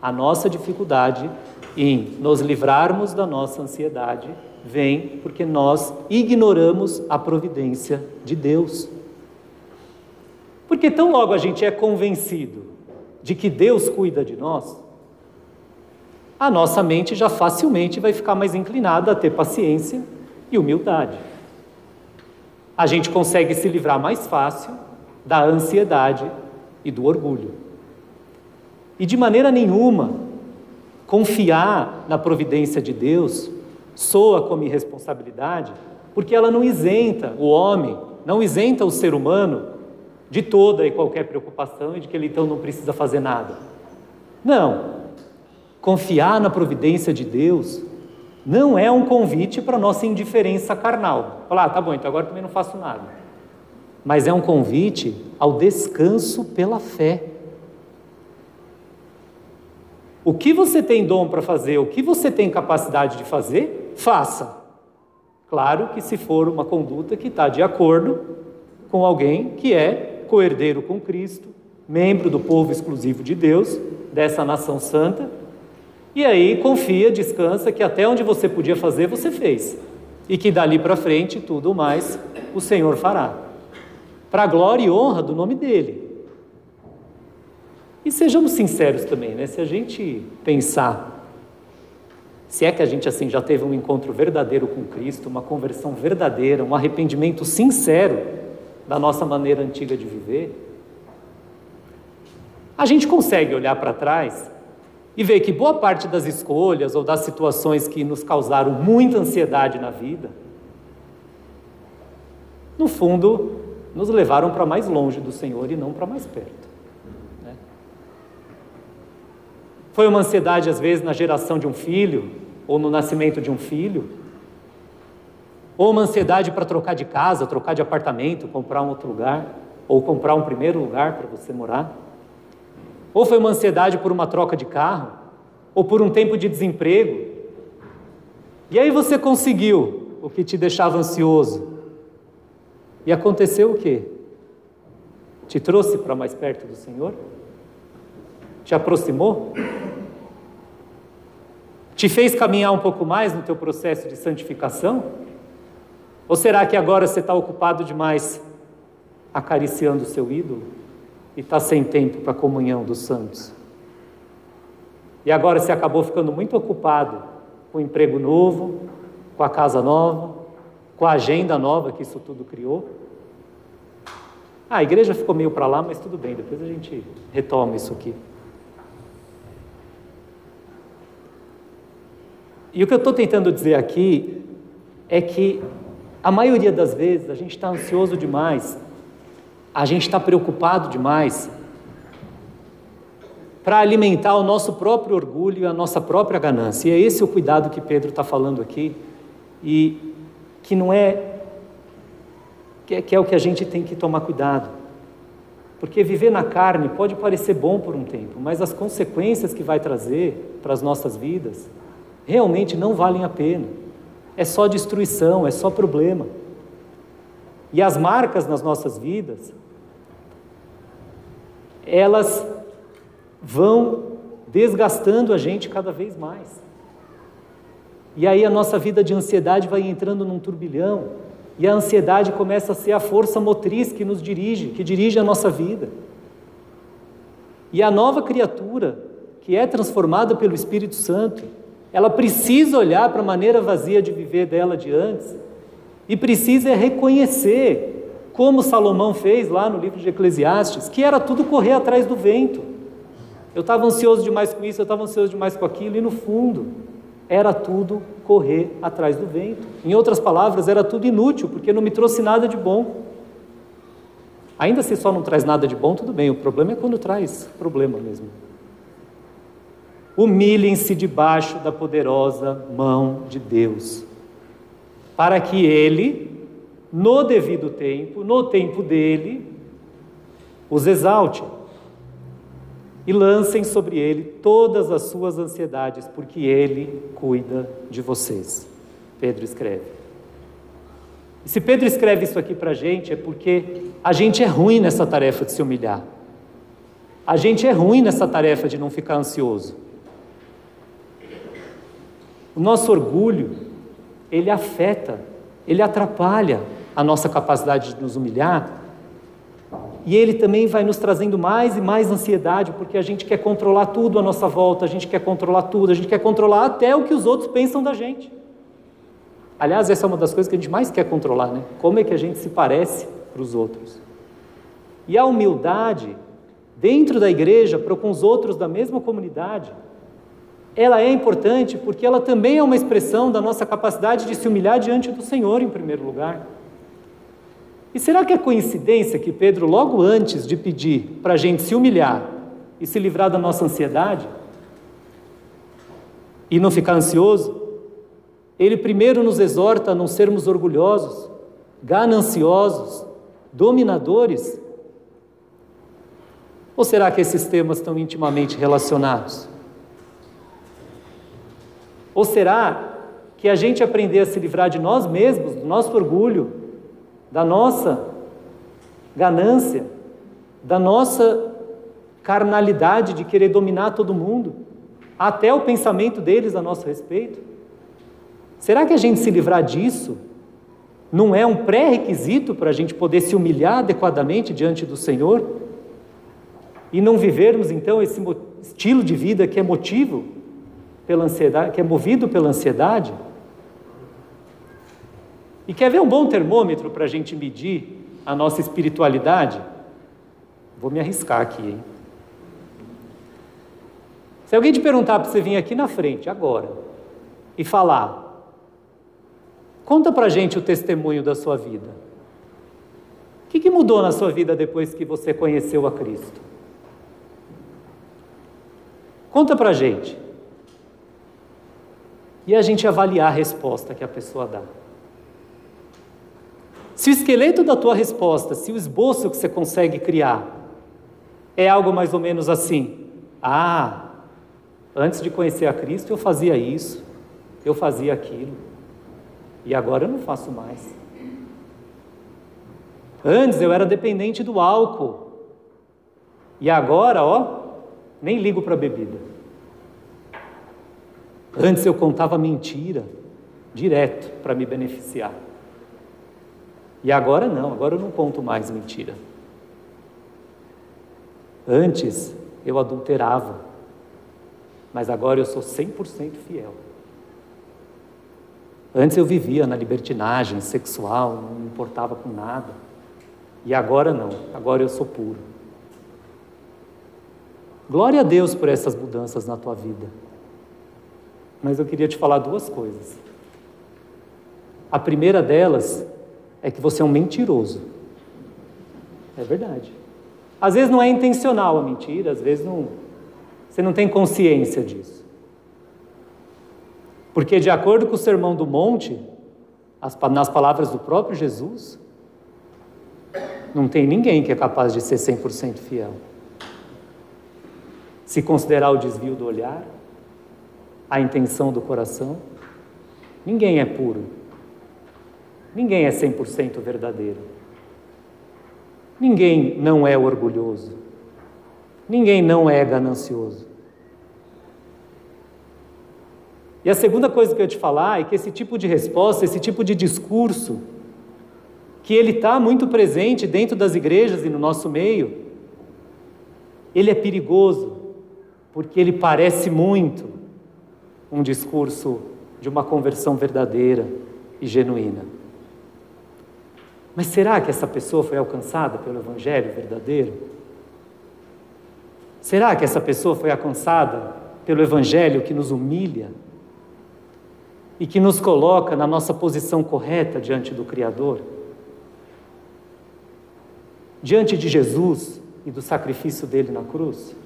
A nossa dificuldade em nos livrarmos da nossa ansiedade vem porque nós ignoramos a providência de Deus. Porque tão logo a gente é convencido de que Deus cuida de nós, a nossa mente já facilmente vai ficar mais inclinada a ter paciência e humildade. A gente consegue se livrar mais fácil da ansiedade e do orgulho. E de maneira nenhuma, confiar na providência de Deus soa como irresponsabilidade, porque ela não isenta o homem, não isenta o ser humano de toda e qualquer preocupação e de que ele então não precisa fazer nada. Não. Confiar na providência de Deus não é um convite para nossa indiferença carnal. Falar, ah, tá bom, então agora também não faço nada. Mas é um convite ao descanso pela fé. O que você tem dom para fazer, o que você tem capacidade de fazer, faça. Claro que se for uma conduta que está de acordo com alguém que é co-herdeiro com Cristo, membro do povo exclusivo de Deus, dessa nação santa, e aí confia, descansa que até onde você podia fazer, você fez, e que dali para frente tudo mais o Senhor fará, para a glória e honra do nome dele. E sejamos sinceros também, né? Se a gente pensar, se é que a gente assim já teve um encontro verdadeiro com Cristo, uma conversão verdadeira, um arrependimento sincero, da nossa maneira antiga de viver, a gente consegue olhar para trás e ver que boa parte das escolhas ou das situações que nos causaram muita ansiedade na vida, no fundo, nos levaram para mais longe do Senhor e não para mais perto. Né? Foi uma ansiedade, às vezes, na geração de um filho ou no nascimento de um filho ou uma ansiedade para trocar de casa, trocar de apartamento, comprar um outro lugar, ou comprar um primeiro lugar para você morar. Ou foi uma ansiedade por uma troca de carro, ou por um tempo de desemprego. E aí você conseguiu o que te deixava ansioso. E aconteceu o quê? Te trouxe para mais perto do Senhor? Te aproximou? Te fez caminhar um pouco mais no teu processo de santificação? Ou será que agora você está ocupado demais acariciando o seu ídolo e está sem tempo para a comunhão dos santos? E agora você acabou ficando muito ocupado com o emprego novo, com a casa nova, com a agenda nova que isso tudo criou? Ah, a igreja ficou meio para lá, mas tudo bem, depois a gente retoma isso aqui. E o que eu estou tentando dizer aqui é que a maioria das vezes a gente está ansioso demais a gente está preocupado demais para alimentar o nosso próprio orgulho e a nossa própria ganância. E é esse o cuidado que Pedro está falando aqui, e que não é que, é. que é o que a gente tem que tomar cuidado. Porque viver na carne pode parecer bom por um tempo, mas as consequências que vai trazer para as nossas vidas realmente não valem a pena. É só destruição, é só problema. E as marcas nas nossas vidas, elas vão desgastando a gente cada vez mais. E aí a nossa vida de ansiedade vai entrando num turbilhão, e a ansiedade começa a ser a força motriz que nos dirige, que dirige a nossa vida. E a nova criatura, que é transformada pelo Espírito Santo, ela precisa olhar para a maneira vazia de viver dela de antes e precisa reconhecer, como Salomão fez lá no livro de Eclesiastes, que era tudo correr atrás do vento. Eu estava ansioso demais com isso, eu estava ansioso demais com aquilo, e no fundo, era tudo correr atrás do vento. Em outras palavras, era tudo inútil, porque não me trouxe nada de bom. Ainda se só não traz nada de bom, tudo bem, o problema é quando traz problema mesmo. Humilhem-se debaixo da poderosa mão de Deus, para que Ele, no devido tempo, no tempo dele, os exalte e lancem sobre ele todas as suas ansiedades, porque ele cuida de vocês. Pedro escreve. E se Pedro escreve isso aqui para a gente, é porque a gente é ruim nessa tarefa de se humilhar. A gente é ruim nessa tarefa de não ficar ansioso. O nosso orgulho, ele afeta, ele atrapalha a nossa capacidade de nos humilhar e ele também vai nos trazendo mais e mais ansiedade, porque a gente quer controlar tudo à nossa volta, a gente quer controlar tudo, a gente quer controlar até o que os outros pensam da gente. Aliás, essa é uma das coisas que a gente mais quer controlar, né? Como é que a gente se parece para os outros. E a humildade, dentro da igreja, para com os outros da mesma comunidade, ela é importante porque ela também é uma expressão da nossa capacidade de se humilhar diante do Senhor, em primeiro lugar. E será que é coincidência que Pedro, logo antes de pedir para a gente se humilhar e se livrar da nossa ansiedade e não ficar ansioso, ele primeiro nos exorta a não sermos orgulhosos, gananciosos, dominadores? Ou será que esses temas estão intimamente relacionados? Ou será que a gente aprender a se livrar de nós mesmos, do nosso orgulho, da nossa ganância, da nossa carnalidade de querer dominar todo mundo, até o pensamento deles a nosso respeito? Será que a gente se livrar disso não é um pré-requisito para a gente poder se humilhar adequadamente diante do Senhor? E não vivermos então esse estilo de vida que é motivo pela ansiedade, que é movido pela ansiedade? E quer ver um bom termômetro para a gente medir a nossa espiritualidade? Vou me arriscar aqui, hein? Se alguém te perguntar para você vir aqui na frente, agora, e falar, conta para a gente o testemunho da sua vida. O que, que mudou na sua vida depois que você conheceu a Cristo? Conta para a gente. E a gente avaliar a resposta que a pessoa dá. Se o esqueleto da tua resposta, se o esboço que você consegue criar é algo mais ou menos assim: ah, antes de conhecer a Cristo eu fazia isso, eu fazia aquilo, e agora eu não faço mais. Antes eu era dependente do álcool, e agora, ó, nem ligo para bebida. Antes eu contava mentira direto para me beneficiar. E agora não, agora eu não conto mais mentira. Antes eu adulterava, mas agora eu sou 100% fiel. Antes eu vivia na libertinagem sexual, não me importava com nada. E agora não, agora eu sou puro. Glória a Deus por essas mudanças na tua vida. Mas eu queria te falar duas coisas. A primeira delas é que você é um mentiroso. É verdade. Às vezes não é intencional a mentira, às vezes não, você não tem consciência disso. Porque, de acordo com o Sermão do Monte, as, nas palavras do próprio Jesus, não tem ninguém que é capaz de ser 100% fiel. Se considerar o desvio do olhar, a intenção do coração, ninguém é puro. Ninguém é 100% verdadeiro. Ninguém não é orgulhoso. Ninguém não é ganancioso. E a segunda coisa que eu te falar é que esse tipo de resposta, esse tipo de discurso, que ele está muito presente dentro das igrejas e no nosso meio, ele é perigoso, porque ele parece muito um discurso de uma conversão verdadeira e genuína. Mas será que essa pessoa foi alcançada pelo Evangelho verdadeiro? Será que essa pessoa foi alcançada pelo Evangelho que nos humilha e que nos coloca na nossa posição correta diante do Criador? Diante de Jesus e do sacrifício dele na cruz?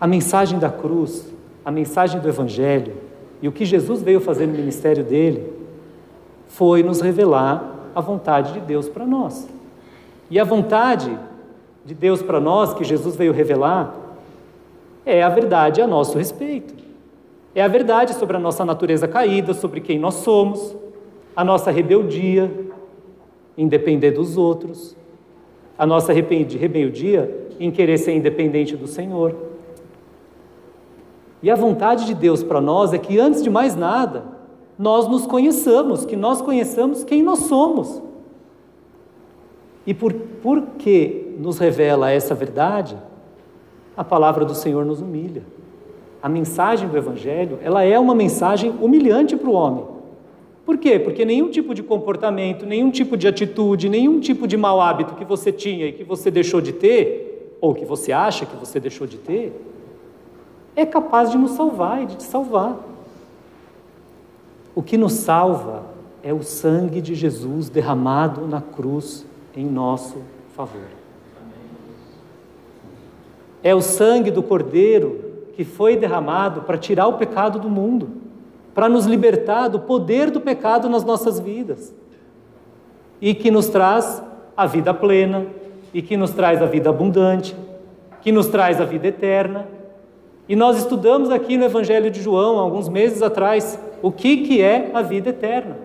A mensagem da cruz, a mensagem do Evangelho e o que Jesus veio fazer no ministério dele foi nos revelar a vontade de Deus para nós. E a vontade de Deus para nós, que Jesus veio revelar, é a verdade a nosso respeito. É a verdade sobre a nossa natureza caída, sobre quem nós somos, a nossa rebeldia em depender dos outros, a nossa rebeldia em querer ser independente do Senhor. E a vontade de Deus para nós é que, antes de mais nada, nós nos conheçamos, que nós conheçamos quem nós somos. E por, por que nos revela essa verdade? A palavra do Senhor nos humilha. A mensagem do Evangelho, ela é uma mensagem humilhante para o homem. Por quê? Porque nenhum tipo de comportamento, nenhum tipo de atitude, nenhum tipo de mau hábito que você tinha e que você deixou de ter, ou que você acha que você deixou de ter, é capaz de nos salvar e de te salvar. O que nos salva é o sangue de Jesus derramado na cruz em nosso favor. É o sangue do Cordeiro que foi derramado para tirar o pecado do mundo, para nos libertar do poder do pecado nas nossas vidas e que nos traz a vida plena e que nos traz a vida abundante, que nos traz a vida eterna. E nós estudamos aqui no Evangelho de João, alguns meses atrás, o que, que é a vida eterna.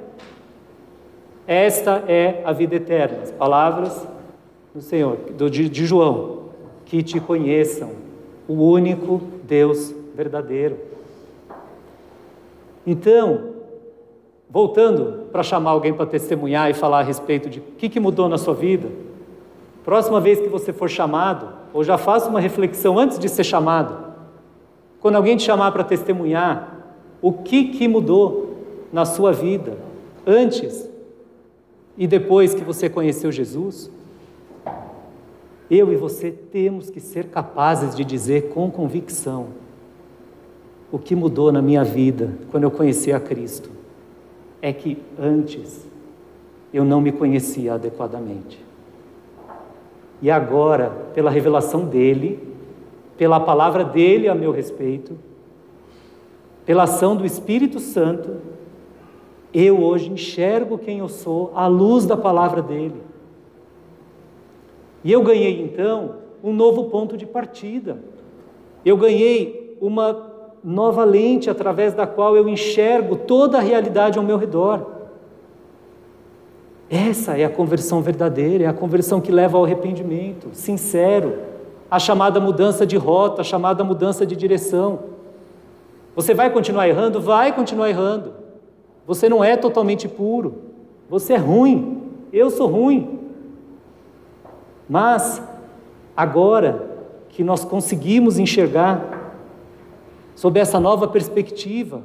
Esta é a vida eterna. As palavras do Senhor, de João, que te conheçam, o único Deus verdadeiro. Então, voltando para chamar alguém para testemunhar e falar a respeito de o que, que mudou na sua vida, próxima vez que você for chamado, ou já faça uma reflexão antes de ser chamado, quando alguém te chamar para testemunhar, o que, que mudou na sua vida antes e depois que você conheceu Jesus? Eu e você temos que ser capazes de dizer com convicção o que mudou na minha vida quando eu conheci a Cristo é que antes eu não me conhecia adequadamente. E agora, pela revelação dele, pela palavra dele a meu respeito, pela ação do Espírito Santo, eu hoje enxergo quem eu sou à luz da palavra dele. E eu ganhei então um novo ponto de partida. Eu ganhei uma nova lente através da qual eu enxergo toda a realidade ao meu redor. Essa é a conversão verdadeira, é a conversão que leva ao arrependimento, sincero, a chamada mudança de rota, a chamada mudança de direção. Você vai continuar errando? Vai continuar errando. Você não é totalmente puro. Você é ruim. Eu sou ruim. Mas, agora que nós conseguimos enxergar sob essa nova perspectiva,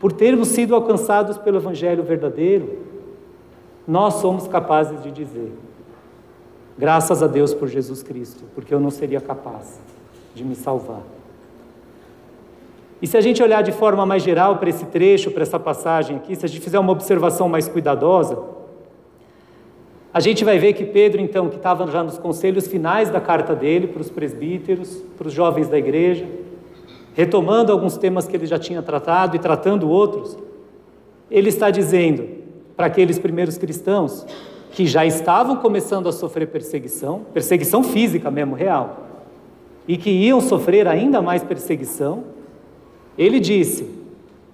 por termos sido alcançados pelo Evangelho verdadeiro, nós somos capazes de dizer: graças a Deus por Jesus Cristo, porque eu não seria capaz de me salvar. E se a gente olhar de forma mais geral para esse trecho, para essa passagem aqui, se a gente fizer uma observação mais cuidadosa, A gente vai ver que Pedro, então, que estava já nos conselhos finais da carta dele para os presbíteros, para os jovens da igreja, retomando alguns temas que ele já tinha tratado e tratando outros, ele está dizendo para aqueles primeiros cristãos que já estavam começando a sofrer perseguição, perseguição física mesmo, real, e que iam sofrer ainda mais perseguição, ele disse: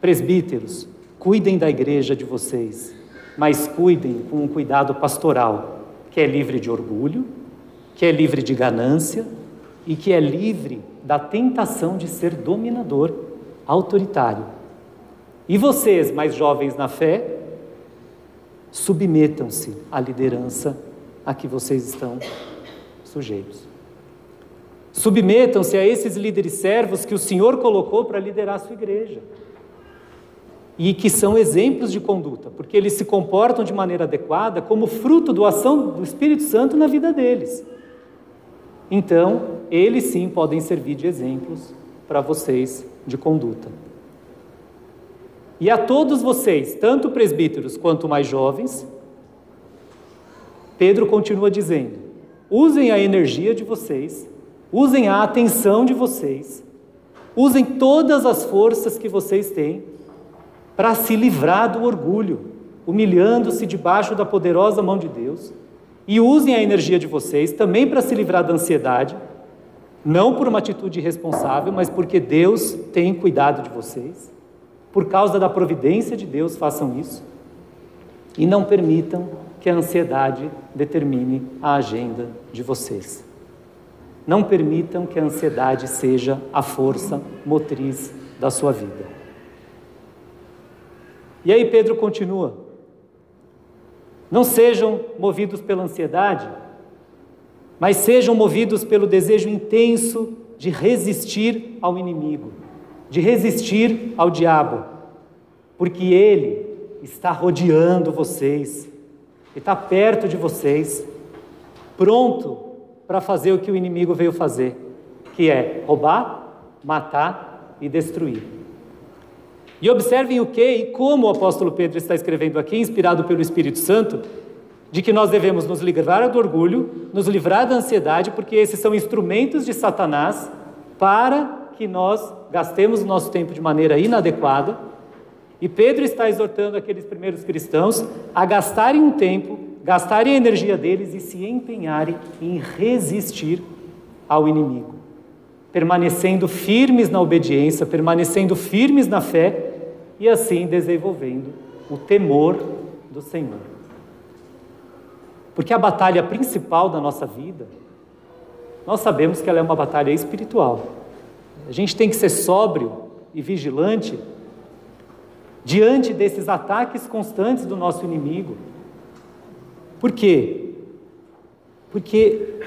presbíteros, cuidem da igreja de vocês, mas cuidem com um cuidado pastoral, que é livre de orgulho, que é livre de ganância e que é livre da tentação de ser dominador, autoritário. E vocês, mais jovens na fé, submetam-se à liderança a que vocês estão sujeitos. Submetam-se a esses líderes servos que o Senhor colocou para liderar a sua igreja. E que são exemplos de conduta, porque eles se comportam de maneira adequada como fruto da ação do Espírito Santo na vida deles. Então, eles sim podem servir de exemplos para vocês de conduta. E a todos vocês, tanto presbíteros quanto mais jovens, Pedro continua dizendo: usem a energia de vocês, usem a atenção de vocês, usem todas as forças que vocês têm para se livrar do orgulho, humilhando-se debaixo da poderosa mão de Deus, e usem a energia de vocês também para se livrar da ansiedade, não por uma atitude irresponsável, mas porque Deus tem cuidado de vocês por causa da providência de Deus, façam isso. E não permitam que a ansiedade determine a agenda de vocês. Não permitam que a ansiedade seja a força motriz da sua vida. E aí Pedro continua: Não sejam movidos pela ansiedade, mas sejam movidos pelo desejo intenso de resistir ao inimigo de resistir ao diabo, porque ele está rodeando vocês, está perto de vocês, pronto para fazer o que o inimigo veio fazer, que é roubar, matar e destruir. E observem o que e como o apóstolo Pedro está escrevendo aqui, inspirado pelo Espírito Santo, de que nós devemos nos livrar do orgulho, nos livrar da ansiedade, porque esses são instrumentos de Satanás para que nós gastemos o nosso tempo de maneira inadequada. E Pedro está exortando aqueles primeiros cristãos a gastarem um tempo, gastarem a energia deles e se empenharem em resistir ao inimigo, permanecendo firmes na obediência, permanecendo firmes na fé e assim desenvolvendo o temor do Senhor. Porque a batalha principal da nossa vida, nós sabemos que ela é uma batalha espiritual. A gente tem que ser sóbrio e vigilante diante desses ataques constantes do nosso inimigo. Por quê? Porque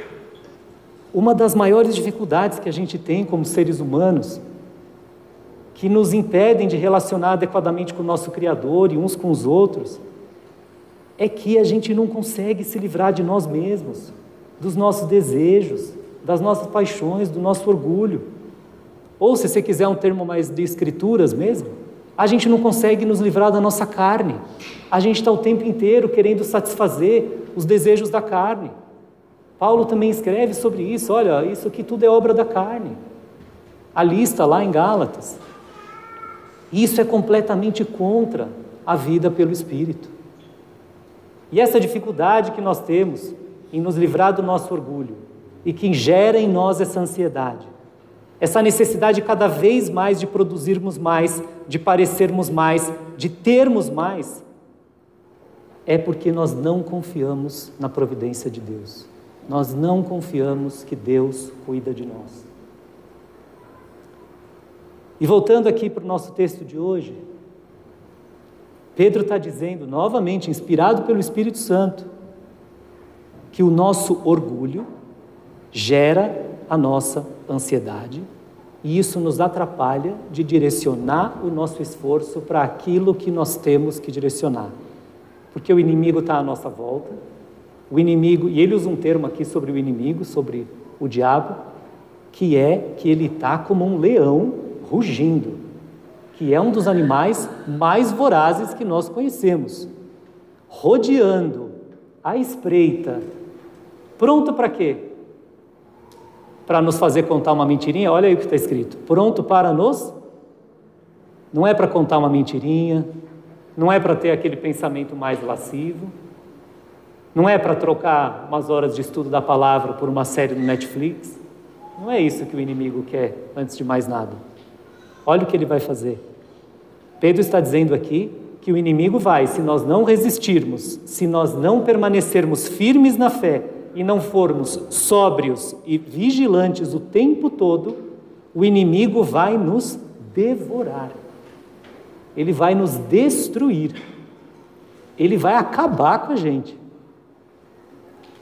uma das maiores dificuldades que a gente tem como seres humanos, que nos impedem de relacionar adequadamente com o nosso Criador e uns com os outros, é que a gente não consegue se livrar de nós mesmos, dos nossos desejos, das nossas paixões, do nosso orgulho. Ou, se você quiser um termo mais de escrituras mesmo, a gente não consegue nos livrar da nossa carne. A gente está o tempo inteiro querendo satisfazer os desejos da carne. Paulo também escreve sobre isso: olha, isso aqui tudo é obra da carne. A lista lá em Gálatas. Isso é completamente contra a vida pelo Espírito. E essa dificuldade que nós temos em nos livrar do nosso orgulho e que gera em nós essa ansiedade, essa necessidade cada vez mais de produzirmos mais, de parecermos mais, de termos mais, é porque nós não confiamos na providência de Deus. Nós não confiamos que Deus cuida de nós. E voltando aqui para o nosso texto de hoje, Pedro está dizendo, novamente, inspirado pelo Espírito Santo, que o nosso orgulho gera a nossa ansiedade e isso nos atrapalha de direcionar o nosso esforço para aquilo que nós temos que direcionar. Porque o inimigo está à nossa volta, o inimigo, e ele usa um termo aqui sobre o inimigo, sobre o diabo, que é que ele está como um leão rugindo, que é um dos animais mais vorazes que nós conhecemos, rodeando à espreita. Pronto para quê? Para nos fazer contar uma mentirinha? Olha aí o que está escrito. Pronto para nos. Não é para contar uma mentirinha, não é para ter aquele pensamento mais lascivo, não é para trocar umas horas de estudo da palavra por uma série no Netflix. Não é isso que o inimigo quer, antes de mais nada. Olha o que ele vai fazer. Pedro está dizendo aqui que o inimigo vai, se nós não resistirmos, se nós não permanecermos firmes na fé e não formos sóbrios e vigilantes o tempo todo, o inimigo vai nos devorar. Ele vai nos destruir. Ele vai acabar com a gente.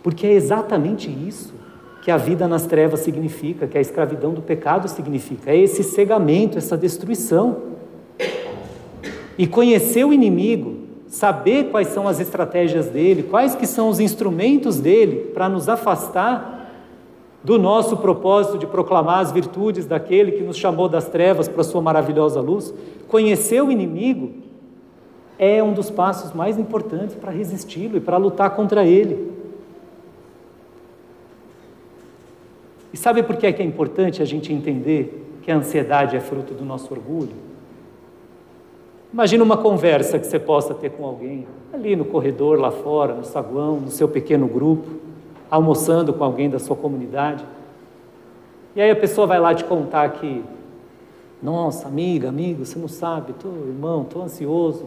Porque é exatamente isso que a vida nas trevas significa, que a escravidão do pecado significa. É esse cegamento, essa destruição. E conhecer o inimigo, saber quais são as estratégias dele, quais que são os instrumentos dele para nos afastar do nosso propósito de proclamar as virtudes daquele que nos chamou das trevas para a sua maravilhosa luz, conhecer o inimigo é um dos passos mais importantes para resisti-lo e para lutar contra ele. E sabe por que é que é importante a gente entender que a ansiedade é fruto do nosso orgulho? Imagina uma conversa que você possa ter com alguém, ali no corredor, lá fora, no saguão, no seu pequeno grupo, almoçando com alguém da sua comunidade. E aí a pessoa vai lá te contar que, nossa, amiga, amigo, você não sabe, tô, irmão, estou ansioso,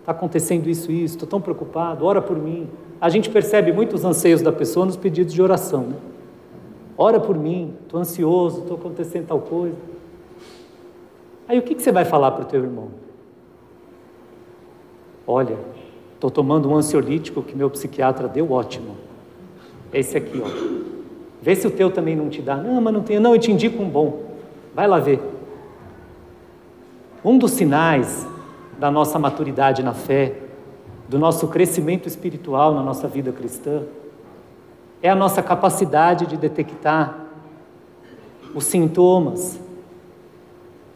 está acontecendo isso e isso, estou tão preocupado, ora por mim. A gente percebe muito os anseios da pessoa nos pedidos de oração, né? Ora por mim, estou ansioso, estou acontecendo tal coisa. Aí o que, que você vai falar para o teu irmão? Olha, estou tomando um ansiolítico que meu psiquiatra deu ótimo. Esse aqui, ó. Vê se o teu também não te dá. Não, mas não tem. Não, eu te indico um bom. Vai lá ver. Um dos sinais da nossa maturidade na fé, do nosso crescimento espiritual na nossa vida cristã, é a nossa capacidade de detectar os sintomas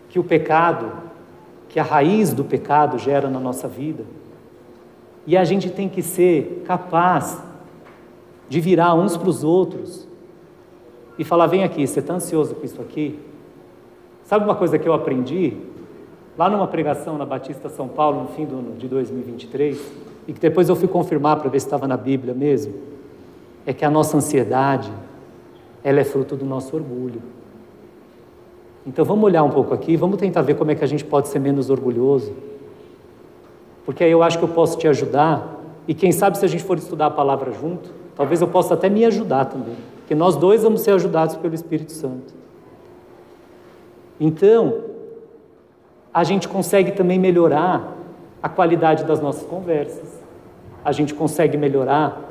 que o pecado, que a raiz do pecado gera na nossa vida e a gente tem que ser capaz de virar uns para os outros e falar: vem aqui, você está ansioso com isso aqui? Sabe uma coisa que eu aprendi? Lá numa pregação na Batista São Paulo, no fim do ano de 2023, e que depois eu fui confirmar para ver se estava na Bíblia mesmo, é que a nossa ansiedade, ela é fruto do nosso orgulho. Então vamos olhar um pouco aqui, vamos tentar ver como é que a gente pode ser menos orgulhoso porque aí eu acho que eu posso te ajudar, e quem sabe se a gente for estudar a palavra junto, talvez eu possa até me ajudar também, porque nós dois vamos ser ajudados pelo Espírito Santo. Então, a gente consegue também melhorar a qualidade das nossas conversas, a gente consegue melhorar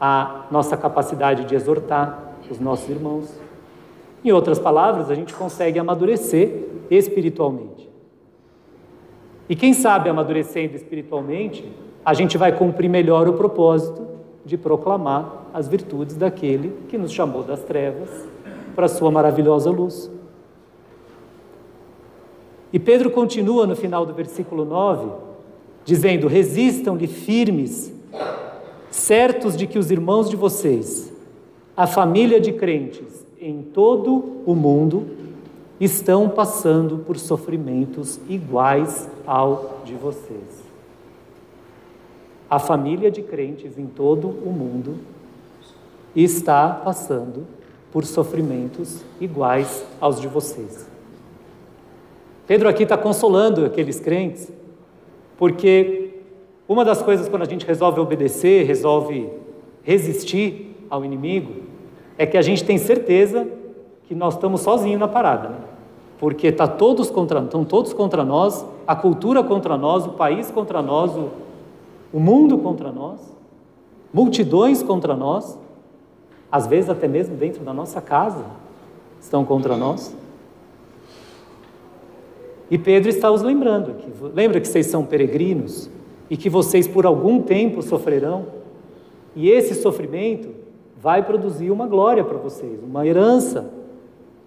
a nossa capacidade de exortar os nossos irmãos. Em outras palavras, a gente consegue amadurecer espiritualmente. E quem sabe amadurecendo espiritualmente, a gente vai cumprir melhor o propósito de proclamar as virtudes daquele que nos chamou das trevas para a sua maravilhosa luz. E Pedro continua no final do versículo 9, dizendo: Resistam-lhe firmes, certos de que os irmãos de vocês, a família de crentes em todo o mundo, estão passando por sofrimentos iguais ao de vocês. A família de crentes em todo o mundo está passando por sofrimentos iguais aos de vocês. Pedro aqui está consolando aqueles crentes, porque uma das coisas quando a gente resolve obedecer, resolve resistir ao inimigo, é que a gente tem certeza que nós estamos sozinhos na parada. Né? Porque tá todos contra, estão todos contra nós, a cultura contra nós, o país contra nós, o, o mundo contra nós, multidões contra nós, às vezes até mesmo dentro da nossa casa estão contra nós. E Pedro está os lembrando que lembra que vocês são peregrinos e que vocês por algum tempo sofrerão, e esse sofrimento vai produzir uma glória para vocês, uma herança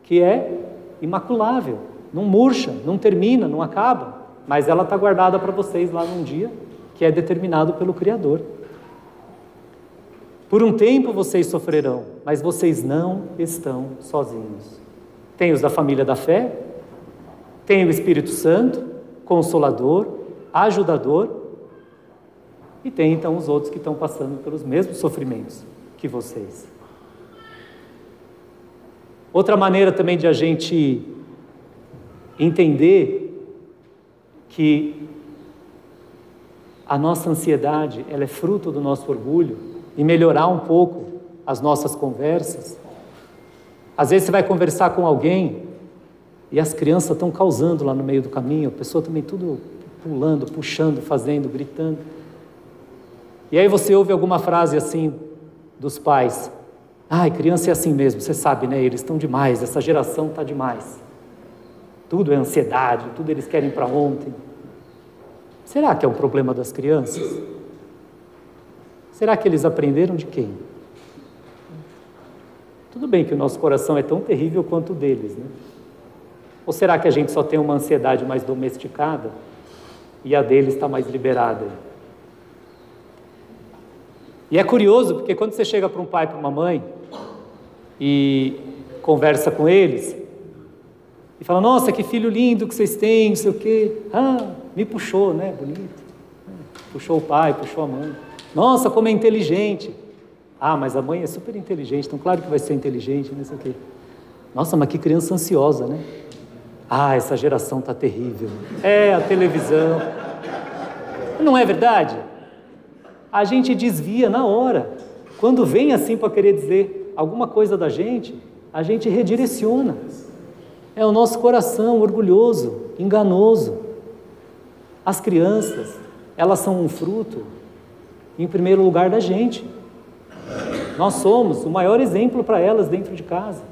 que é imaculável, não murcha, não termina, não acaba, mas ela está guardada para vocês lá num dia que é determinado pelo Criador. Por um tempo vocês sofrerão, mas vocês não estão sozinhos. Tem os da família da fé, tem o Espírito Santo, consolador, ajudador, e tem então os outros que estão passando pelos mesmos sofrimentos que vocês. Outra maneira também de a gente entender que a nossa ansiedade ela é fruto do nosso orgulho e melhorar um pouco as nossas conversas. Às vezes você vai conversar com alguém e as crianças estão causando lá no meio do caminho, a pessoa também tudo pulando, puxando, fazendo, gritando. E aí você ouve alguma frase assim dos pais: Ai, criança é assim mesmo, você sabe, né? Eles estão demais, essa geração está demais. Tudo é ansiedade, tudo eles querem para ontem. Será que é um problema das crianças? Será que eles aprenderam de quem? Tudo bem que o nosso coração é tão terrível quanto o deles, né? Ou será que a gente só tem uma ansiedade mais domesticada e a deles está mais liberada? E é curioso, porque quando você chega para um pai e para uma mãe e conversa com eles, e fala, nossa, que filho lindo que vocês têm, não sei o quê. Ah, me puxou, né? Bonito. Puxou o pai, puxou a mãe. Nossa, como é inteligente. Ah, mas a mãe é super inteligente, então claro que vai ser inteligente, não sei o quê. Nossa, mas que criança ansiosa, né? Ah, essa geração tá terrível. É, a televisão. Não é verdade? A gente desvia na hora. Quando vem assim para querer dizer alguma coisa da gente, a gente redireciona. É o nosso coração orgulhoso, enganoso. As crianças, elas são um fruto, em primeiro lugar, da gente. Nós somos o maior exemplo para elas dentro de casa.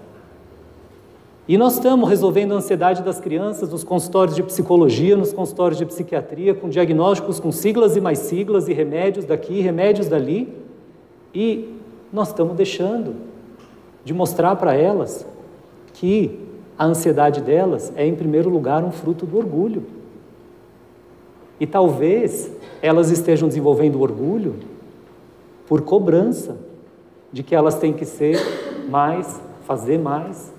E nós estamos resolvendo a ansiedade das crianças nos consultórios de psicologia, nos consultórios de psiquiatria, com diagnósticos com siglas e mais siglas, e remédios daqui, remédios dali. E nós estamos deixando de mostrar para elas que a ansiedade delas é, em primeiro lugar, um fruto do orgulho. E talvez elas estejam desenvolvendo orgulho por cobrança de que elas têm que ser mais, fazer mais.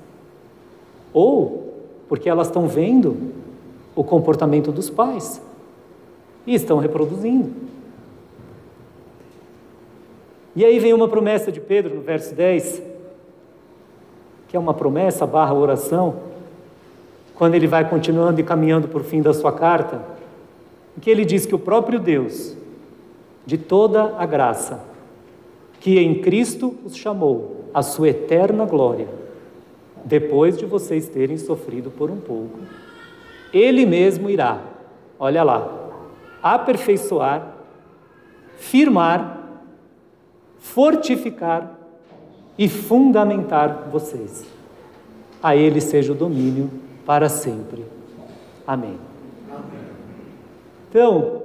Ou porque elas estão vendo o comportamento dos pais e estão reproduzindo. E aí vem uma promessa de Pedro no verso 10, que é uma promessa barra oração, quando ele vai continuando e caminhando por fim da sua carta, em que ele diz que o próprio Deus, de toda a graça, que em Cristo os chamou à sua eterna glória, depois de vocês terem sofrido por um pouco, Ele mesmo irá, olha lá, aperfeiçoar, firmar, fortificar e fundamentar vocês. A Ele seja o domínio para sempre. Amém. Então,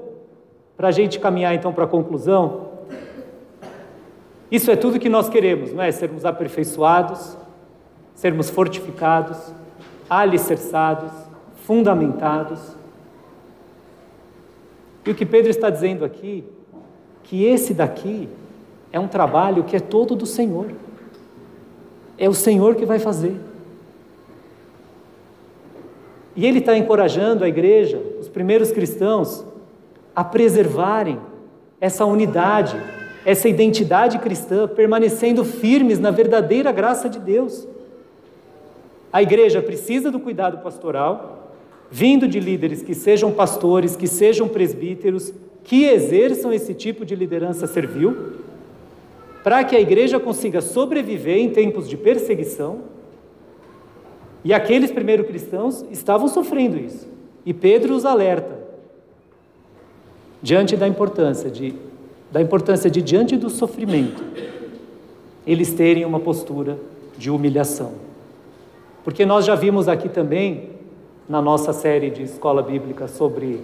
para a gente caminhar então para a conclusão, isso é tudo que nós queremos, não é? Sermos aperfeiçoados, sermos fortificados, alicerçados, fundamentados. E o que Pedro está dizendo aqui, que esse daqui é um trabalho que é todo do Senhor. É o Senhor que vai fazer. E ele está encorajando a igreja, os primeiros cristãos, a preservarem essa unidade, essa identidade cristã, permanecendo firmes na verdadeira graça de Deus. A igreja precisa do cuidado pastoral, vindo de líderes que sejam pastores, que sejam presbíteros, que exerçam esse tipo de liderança servil, para que a igreja consiga sobreviver em tempos de perseguição. E aqueles primeiros cristãos estavam sofrendo isso. E Pedro os alerta diante da importância de da importância de diante do sofrimento eles terem uma postura de humilhação. Porque nós já vimos aqui também na nossa série de escola bíblica sobre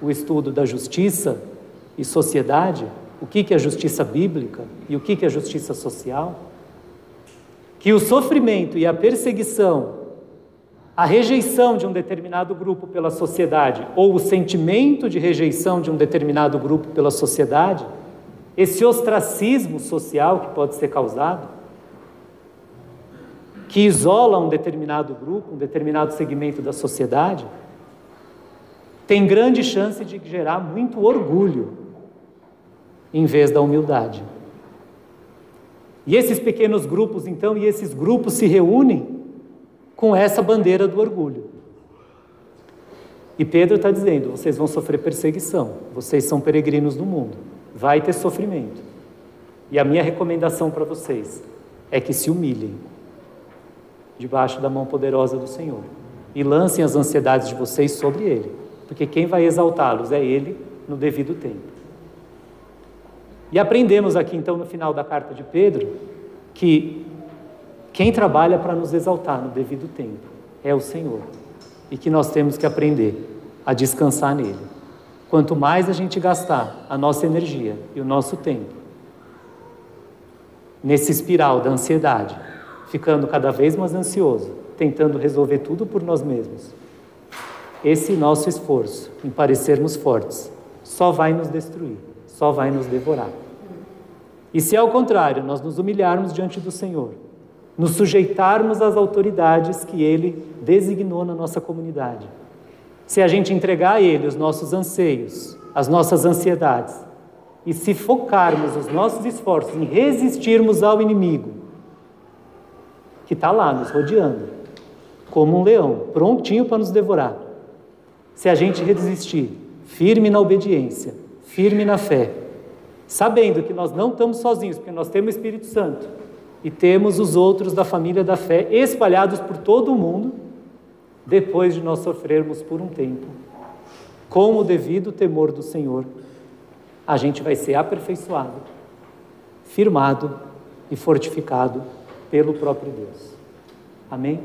o estudo da justiça e sociedade, o que é justiça bíblica e o que é justiça social, que o sofrimento e a perseguição, a rejeição de um determinado grupo pela sociedade, ou o sentimento de rejeição de um determinado grupo pela sociedade, esse ostracismo social que pode ser causado, que isola um determinado grupo, um determinado segmento da sociedade, tem grande chance de gerar muito orgulho em vez da humildade. E esses pequenos grupos, então, e esses grupos se reúnem com essa bandeira do orgulho. E Pedro está dizendo: vocês vão sofrer perseguição, vocês são peregrinos do mundo, vai ter sofrimento. E a minha recomendação para vocês é que se humilhem debaixo da mão poderosa do Senhor e lancem as ansiedades de vocês sobre Ele, porque quem vai exaltá-los é Ele no devido tempo. E aprendemos aqui então no final da carta de Pedro que quem trabalha para nos exaltar no devido tempo é o Senhor e que nós temos que aprender a descansar nele. Quanto mais a gente gastar a nossa energia e o nosso tempo nesse espiral da ansiedade, ficando cada vez mais ansioso, tentando resolver tudo por nós mesmos, esse nosso esforço em parecermos fortes só vai nos destruir, só vai nos devorar. E se ao contrário, nós nos humilharmos diante do Senhor, nos sujeitarmos às autoridades que Ele designou na nossa comunidade. Se a gente entregar a Ele os nossos anseios, as nossas ansiedades, e se focarmos os nossos esforços em resistirmos ao inimigo, que está lá nos rodeando, como um leão, prontinho para nos devorar. Se a gente resistir, firme na obediência, firme na fé, sabendo que nós não estamos sozinhos, porque nós temos o Espírito Santo e temos os outros da família da fé espalhados por todo o mundo, depois de nós sofrermos por um tempo, com o devido temor do Senhor, a gente vai ser aperfeiçoado, firmado e fortificado pelo próprio Deus. Amém?